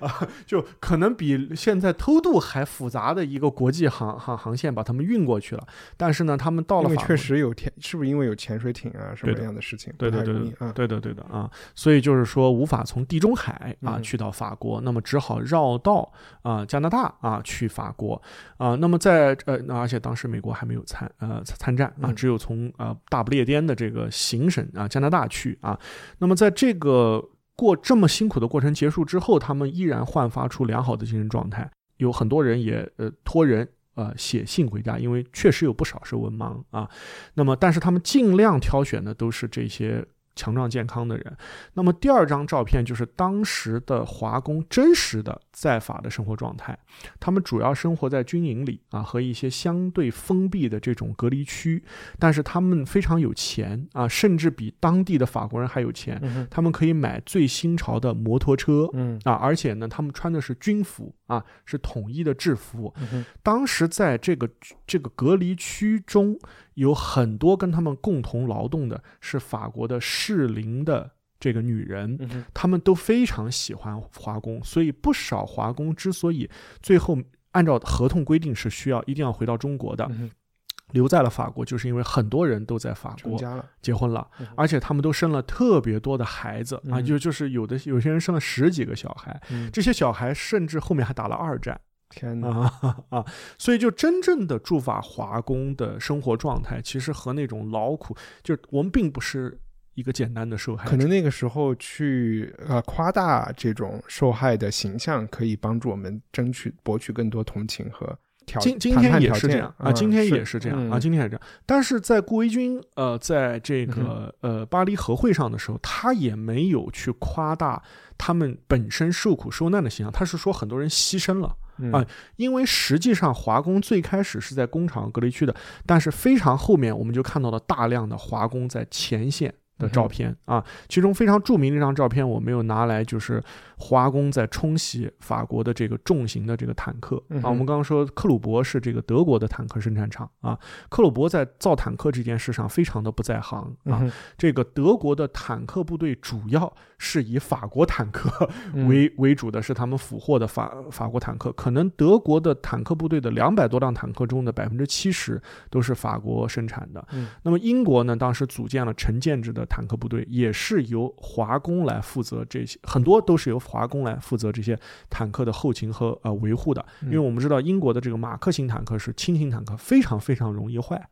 [LAUGHS] 啊就可能比现在偷渡还复杂的一个国际航航航线把他们运过去了。但是呢，他们到了法国
确实有潜，是不是因为有潜水艇啊什么
这
样的事情？
对对对对。对的对的啊，所以就是说无法从地中海啊
嗯
去到法国，那么只好绕道啊加拿大啊去法国啊。那么在呃，那而且当时美国还没有参呃参战啊，
嗯
只有从啊大不列颠的这个行省啊加拿大去啊。那么在这个过这么辛苦的过程结束之后，他们依然焕发出良好的精神状态，有很多人也呃托人。呃，写信回家，因为确实有不少是文盲啊。那么，但是他们尽量挑选的都是这些强壮健康的人。那么第二张照片就是当时的华工真实的在法的生活状态，他们主要生活在军营里啊和一些相对封闭的这种隔离区，但是他们非常有钱啊，甚至比当地的法国人还有钱，
嗯
他们可以买最新潮的摩托车。
嗯
啊，而且呢，他们穿的是军服啊，是统一的制服。
嗯
当时在这个这个隔离区中，有很多跟他们共同劳动的是法国的适龄的这个女人，
嗯
他们都非常喜欢华工，所以不少华工之所以最后按照合同规定是需要一定要回到中国的，
嗯
留在了法国，就是因为很多人都在法国。结婚了。
嗯，
而且他们都生了特别多的孩子啊，
嗯
就就是有的有些人生了十几个小孩，
嗯，
这些小孩甚至后面还打了二战。
天哪！
啊 [LAUGHS] 啊！所以就真正的驻法华工的生活状态，其实和那种劳苦，就是我们并不是一个简单的受害者。
可能那个时候去呃夸大这种受害的形象，可以帮助我们争取博取更多同情和条
今今天也是这样啊，
嗯
今天也是这样啊，
嗯
今天也是这样。但是在顾维钧呃，在这个呃巴黎和会上的时候，他也没有去夸大他们本身受苦受难的形象，他是说很多人牺牲了。
嗯。
啊因为实际上华工最开始是在工厂隔离区的，但是非常后面我们就看到了大量的华工在前线的照片啊，其中非常著名的一张照片，我没有拿来，就是华工在冲洗法国的这个重型的这个坦克啊。我们刚刚说克鲁伯是这个德国的坦克生产厂啊，克鲁伯在造坦克这件事上非常的不在行啊。这个德国的坦克部队主要是以法国坦克为为主的，是他们俘获的法法国坦克。可能德国的坦克部队的两百多辆坦克中的百分之七十都是法国生产的。那么英国呢，当时组建了成建制的。坦克部队也是由华工来负责这些，很多都是由华工来负责这些坦克的后勤和呃维护的。因为我们知道英国的这个马克型坦克是轻型坦克，非常非常容易坏。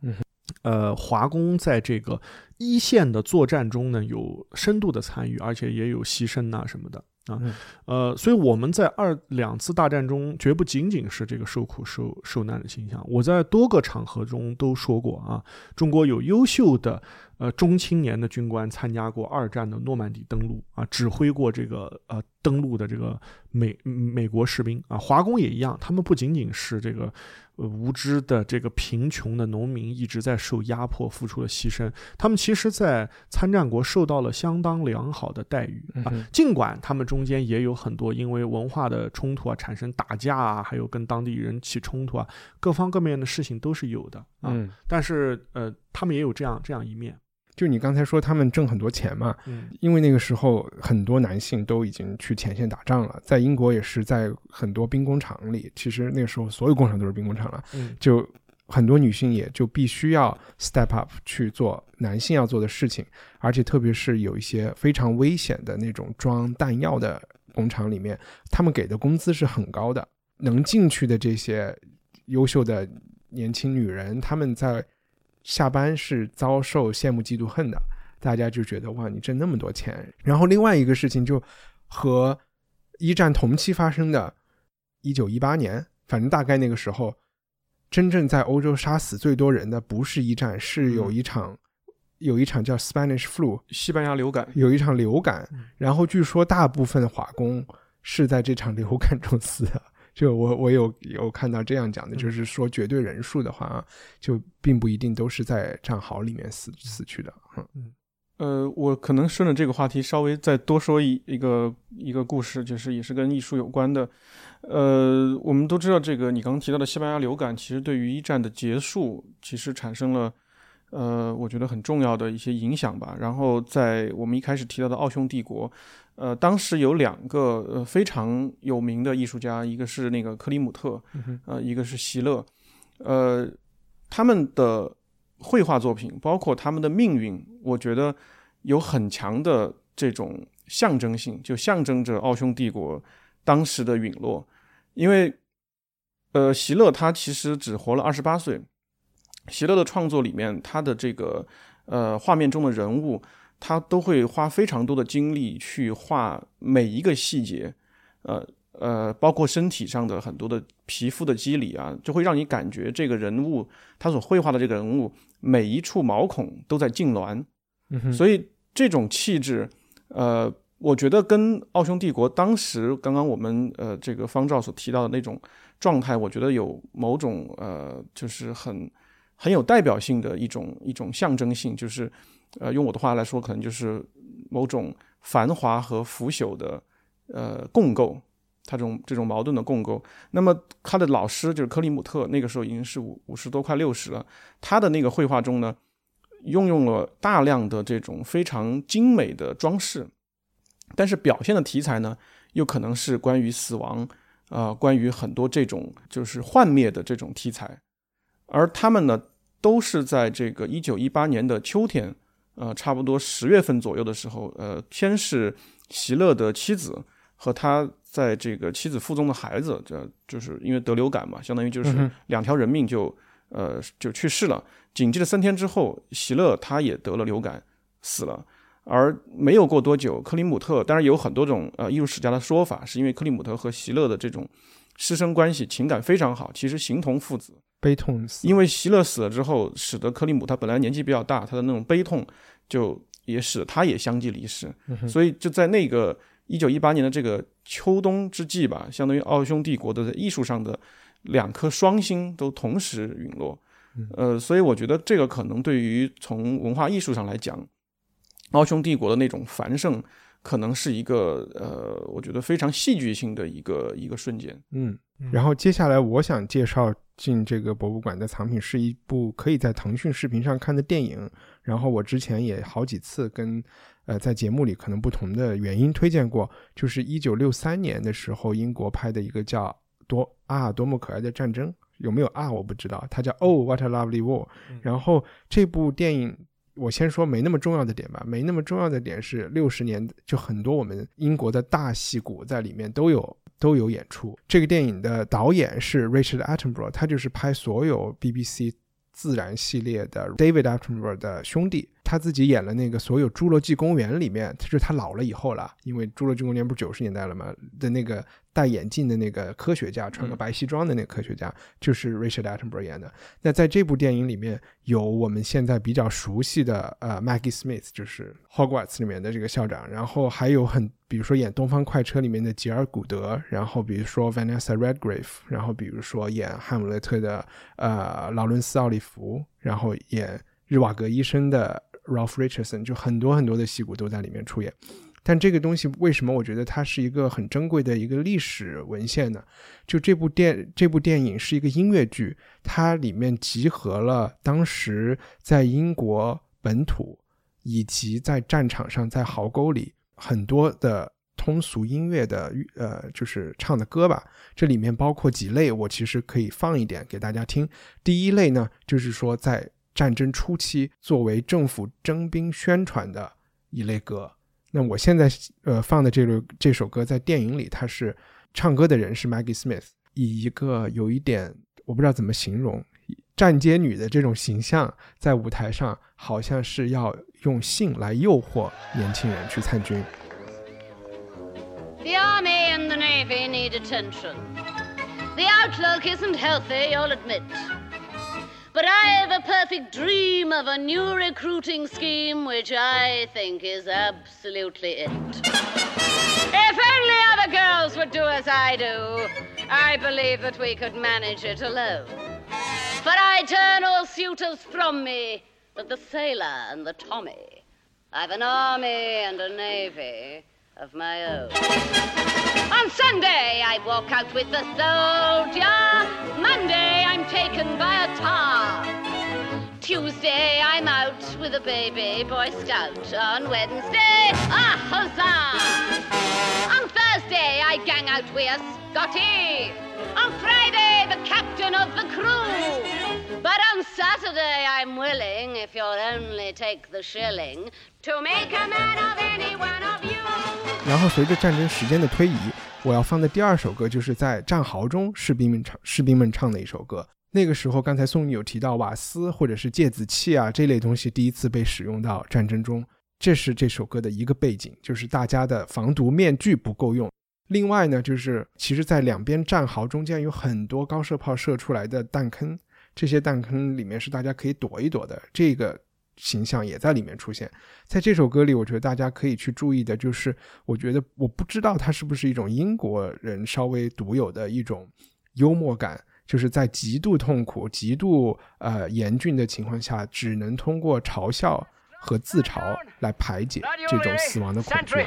呃，华工在这个一线的作战中呢，有深度的参与，而且也有牺牲啊什么的。啊，呃，所以我们在二两次大战中，绝不仅仅是这个受苦受受难的形象。我在多个场合中都说过啊，中国有优秀的呃中青年的军官参加过二战的诺曼底登陆啊，指挥过这个呃登陆的这个美美国士兵啊，华工也一样，他们不仅仅是这个。无知的这个贫穷的农民一直在受压迫，付出了牺牲。他们其实，在参战国受到了相当良好的待遇啊。尽管他们中间也有很多因为文化的冲突啊，产生打架啊，还有跟当地人起冲突啊，各方各面的事情都是有的啊。但是，呃，他们也有这样这样一面。
就你刚才说他们挣很多钱嘛，因为那个时候很多男性都已经去前线打仗了，在英国也是在很多兵工厂里，其实那个时候所有工厂都是兵工厂了，就很多女性也就必须要 step up 去做男性要做的事情，而且特别是有一些非常危险的那种装弹药的工厂里面，他们给的工资是很高的，能进去的这些优秀的年轻女人，他们在。下班是遭受羡慕、嫉妒、恨的，大家就觉得哇，你挣那么多钱。然后另外一个事情就和一战同期发生的，一九一八年，反正大概那个时候，真正在欧洲杀死最多人的不是一战，是有一场有一场叫 Spanish flu
西班牙流感，
有一场流感，然后据说大部分华工是在这场流感中死的。就我我有有看到这样讲的，就是说绝对人数的话啊，就并不一定都是在战壕里面死死去的。
嗯，呃，我可能顺着这个话题稍微再多说一一个一个故事，就是也是跟艺术有关的。呃，我们都知道这个你刚刚提到的西班牙流感，其实对于一战的结束，其实产生了呃，我觉得很重要的一些影响吧。然后在我们一开始提到的奥匈帝国。呃，当时有两个呃非常有名的艺术家，一个是那个克里姆特，呃，一个是席勒，呃，他们的绘画作品，包括他们的命运，我觉得有很强的这种象征性，就象征着奥匈帝国当时的陨落。因为，呃，席勒他其实只活了二十八岁，席勒的创作里面，他的这个呃画面中的人物。他都会花非常多的精力去画每一个细节，呃呃，包括身体上的很多的皮肤的肌理啊，就会让你感觉这个人物他所绘画的这个人物每一处毛孔都在痉挛，所以这种气质，呃，我觉得跟奥匈帝国当时刚刚我们呃这个方照所提到的那种状态，我觉得有某种呃就是很很有代表性的一种一种象征性，就是。呃，用我的话来说，可能就是某种繁华和腐朽的呃共构，他这种这种矛盾的共构。那么他的老师就是克里姆特，那个时候已经是五五十多快六十了。他的那个绘画中呢，运用了大量的这种非常精美的装饰，但是表现的题材呢，又可能是关于死亡啊，关于很多这种就是幻灭的这种题材。而他们呢，都是在这个一九一八年的秋天。呃，差不多十月份左右的时候，呃，先是席勒的妻子和他在这个妻子腹中的孩子，这就是因为得流感嘛，相当于就是两条人命就呃就去世了。紧接着三天之后，席勒他也得了流感死了。而没有过多久，克里姆特当然有很多种呃艺术史家的说法，是因为克里姆特和席勒的这种师生关系情感非常好，其实形同父子。
悲痛死，
因为席勒死了之后，使得克里姆他本来年纪比较大，他的那种悲痛就也使他也相继离世。所以就在那个一九一八年的这个秋冬之际吧，相当于奥匈帝国的艺术上的两颗双星都同时陨落。呃，所以我觉得这个可能对于从文化艺术上来讲，奥匈帝国的那种繁盛，可能是一个呃，我觉得非常戏剧性的一个一个瞬间。
嗯，然后接下来我想介绍进这个博物馆的藏品是一部可以在腾讯视频上看的电影。然后我之前也好几次跟呃在节目里可能不同的原因推荐过，就是一九六三年的时候英国拍的一个叫多啊多么可爱的战争，有没有啊我不知道，它叫 Oh What a Lovely War。然后这部电影。我先说没那么重要的点吧，没那么重要的点是六十年就很多我们英国的大戏骨在里面都有都有演出。这个电影的导演是 Richard Attenborough，他就是拍所有 BBC 自然系列的 David Attenborough 的兄弟。他自己演了那个所有《侏罗纪公园》里面，就是他老了以后了，因为《侏罗纪公园》不是九十年代了嘛的那个戴眼镜的那个科学家，穿个白西装的那个科学家，就是 Richard Attenborough 演的。那在这部电影里面有我们现在比较熟悉的呃 Maggie Smith，就是 Hogwarts 里面的这个校长，然后还有很比如说演《东方快车》里面的吉尔·古德，然后比如说 Vanessa Redgrave，然后比如说演《哈姆雷特》的呃劳伦斯·奥利弗，然后演日瓦格医生的。Ralph Richardson 就很多很多的戏骨都在里面出演，但这个东西为什么我觉得它是一个很珍贵的一个历史文献呢？就这部电这部电影是一个音乐剧，它里面集合了当时在英国本土以及在战场上在壕沟里很多的通俗音乐的呃，就是唱的歌吧。这里面包括几类，我其实可以放一点给大家听。第一类呢，就是说在战争初期，作为政府征兵宣传的一类歌。那我现在呃放的这首这首歌，在电影里，它是唱歌的人是 Maggie Smith，以一个有一点我不知道怎么形容站街女的这种形象，在舞台上好像是要用性来诱惑年轻人去参军。
The army and the navy need attention. The outlook isn't healthy, you'll admit. But I have a perfect dream of a new recruiting scheme which I think is absolutely it. If only other girls would do as I do, I believe that we could manage it alone. But I turn all suitors from me but the sailor and the Tommy. I've an army and a navy of my own. On Sunday, I walk out with the soldier. Monday, I'm taken by a tar. Tuesday, I'm out with a baby Boy Scout. On Wednesday, a huzzah! On Thursday, I gang out with a Scotty. On Friday, the captain of the crew. But on Saturday, I'm willing, if you'll only take the shilling, to make a man of any one of you.
然后随着战争时间的推移，我要放的第二首歌就是在战壕中士兵们唱士兵们唱的一首歌。那个时候，刚才宋宇有提到瓦斯或者是芥子气啊这类东西第一次被使用到战争中，这是这首歌的一个背景，就是大家的防毒面具不够用。另外呢，就是其实，在两边战壕中间有很多高射炮射出来的弹坑，这些弹坑里面是大家可以躲一躲的。这个。形象也在里面出现，在这首歌里，我觉得大家可以去注意的，就是我觉得我不知道它是不是一种英国人稍微独有的一种幽默感，就是在极度痛苦、极度呃严峻的情况下，只能通过嘲笑和自嘲来排解这种死亡的恐惧。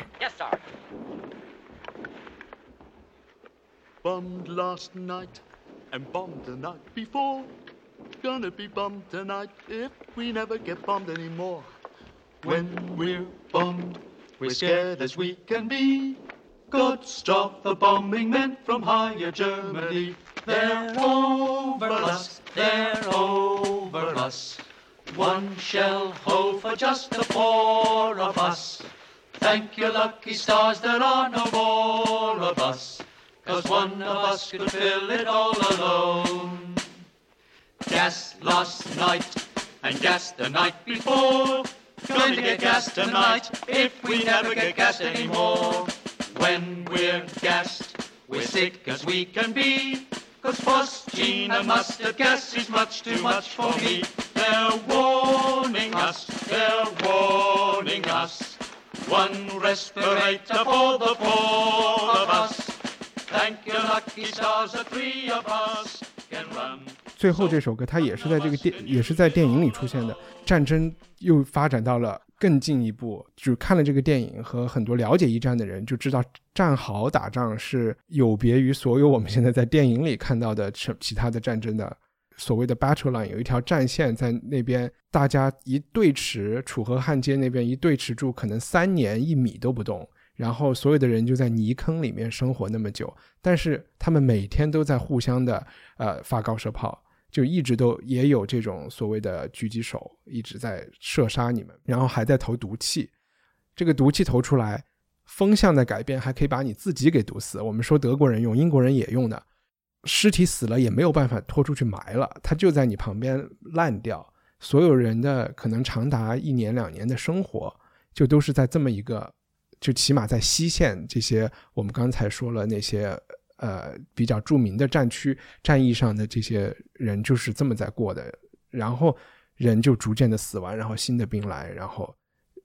Gonna be bummed tonight if we never get bombed anymore. When we're bombed, we're scared as we can be. God stop the bombing men from higher Germany. They're over us, they're over us. One shell hole for just the four of us. Thank your lucky stars there are no more of us. Cause one of us could fill it all alone. Gas last night and gas the night before. Going to get gas tonight if we never get gas anymore. When we're gassed, we're sick as we can be. Cause phosgene and mustard gas is much too much for me. They're warning us, they're warning us. One respirator for the four of us. Thank your lucky stars, the three of us can run.
最后这首歌，它也是在这个电，也是在电影里出现的。战争又发展到了更进一步，就看了这个电影和很多了解一战的人就知道，战壕打仗是有别于所有我们现在在电影里看到的其其他的战争的。所谓的 battle line 有一条战线在那边，大家一对持，楚河汉街那边一对持住，可能三年一米都不动，然后所有的人就在泥坑里面生活那么久，但是他们每天都在互相的呃发高射炮。就一直都也有这种所谓的狙击手一直在射杀你们，然后还在投毒气。这个毒气投出来，风向的改变还可以把你自己给毒死。我们说德国人用，英国人也用的，尸体死了也没有办法拖出去埋了，它就在你旁边烂掉。所有人的可能长达一年两年的生活，就都是在这么一个，就起码在西线这些我们刚才说了那些。呃，比较著名的战区战役上的这些人就是这么在过的，然后人就逐渐的死完，然后新的兵来，然后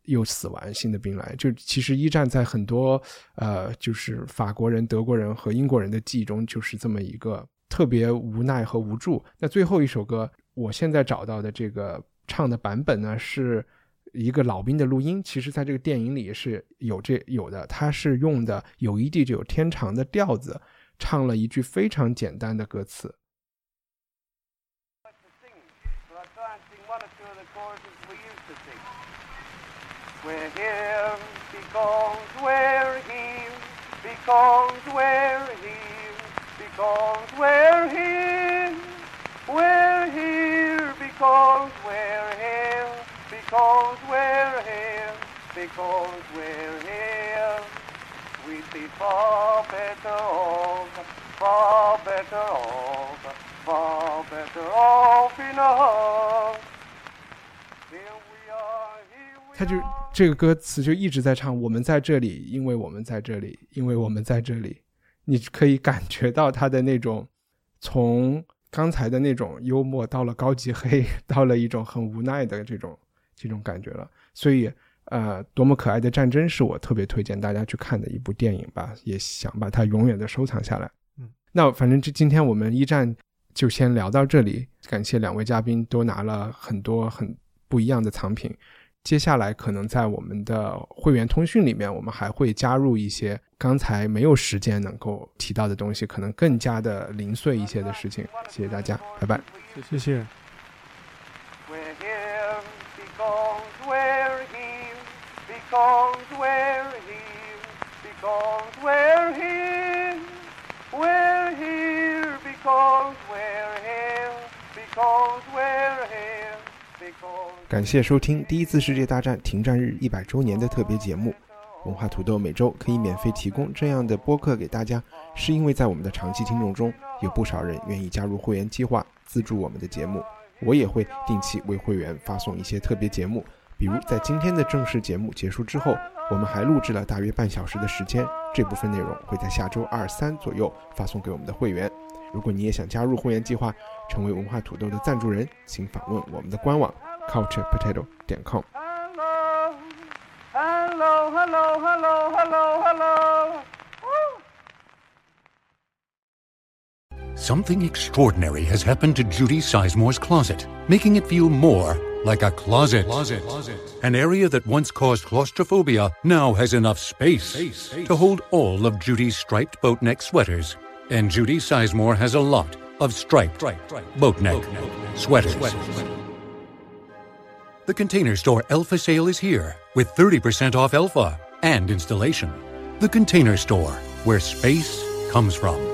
又死完，新的兵来。就其实一战在很多呃，就是法国人、德国人和英国人的记忆中，就是这么一个特别无奈和无助。那最后一首歌，我现在找到的这个唱的版本呢，是一个老兵的录音，其实在这个电影里是有这有的，他是用的有一地就有天长的调子。唱了一句非常简单的歌词。
We're here because we're here, because we're here, because we're here. We're here because we're here, because we're here, because we're here. We see far better off, far better off, far better off enough. Here we are, here we
他就这个歌词就一直在唱，我们在这里，因为我们在这里，因为我们在这里。你可以感觉到他的那种从刚才的那种幽默到了高级黑，到了一种很无奈的这种这种感觉了。所以。呃，多么可爱的战争是我特别推荐大家去看的一部电影吧，也想把它永远的收藏下来。
嗯，
那反正这今天我们一战就先聊到这里，感谢两位嘉宾都拿了很多很不一样的藏品。接下来可能在我们的会员通讯里面，我们还会加入一些刚才没有时间能够提到的东西，可能更加的零碎一些的事情。谢谢大家，拜拜。
谢谢。
We're here because we're here,
感谢收听第一次世界大战停战日一百周年的特别节目。文化土豆每周可以免费提供这样的播客给大家，是因为在我们的长期听众中，有不少人愿意加入会员计划，资助我们的节目。我也会定期为会员发送一些特别节目，比如在今天的正式节目结束之后，我们还录制了大约半小时的时间，这部分内容会在下周二三左右发送给我们的会员。如果你也想加入会员计划，成为文化土豆的赞助人，请访问我们的官网 culturepotato 点 com。
Hello, hello, hello, hello, hello. Woo!
Something extraordinary has happened to Judy Sizemore's closet, making it feel more like a closet. An area that once caused claustrophobia now has enough space, to hold all of Judy's striped boat neck sweaters. And Judy Sizemore has a lot of striped boat neck sweaters. The container store Alpha sale is here with 30% off Alpha and installation. The container store, where space comes from.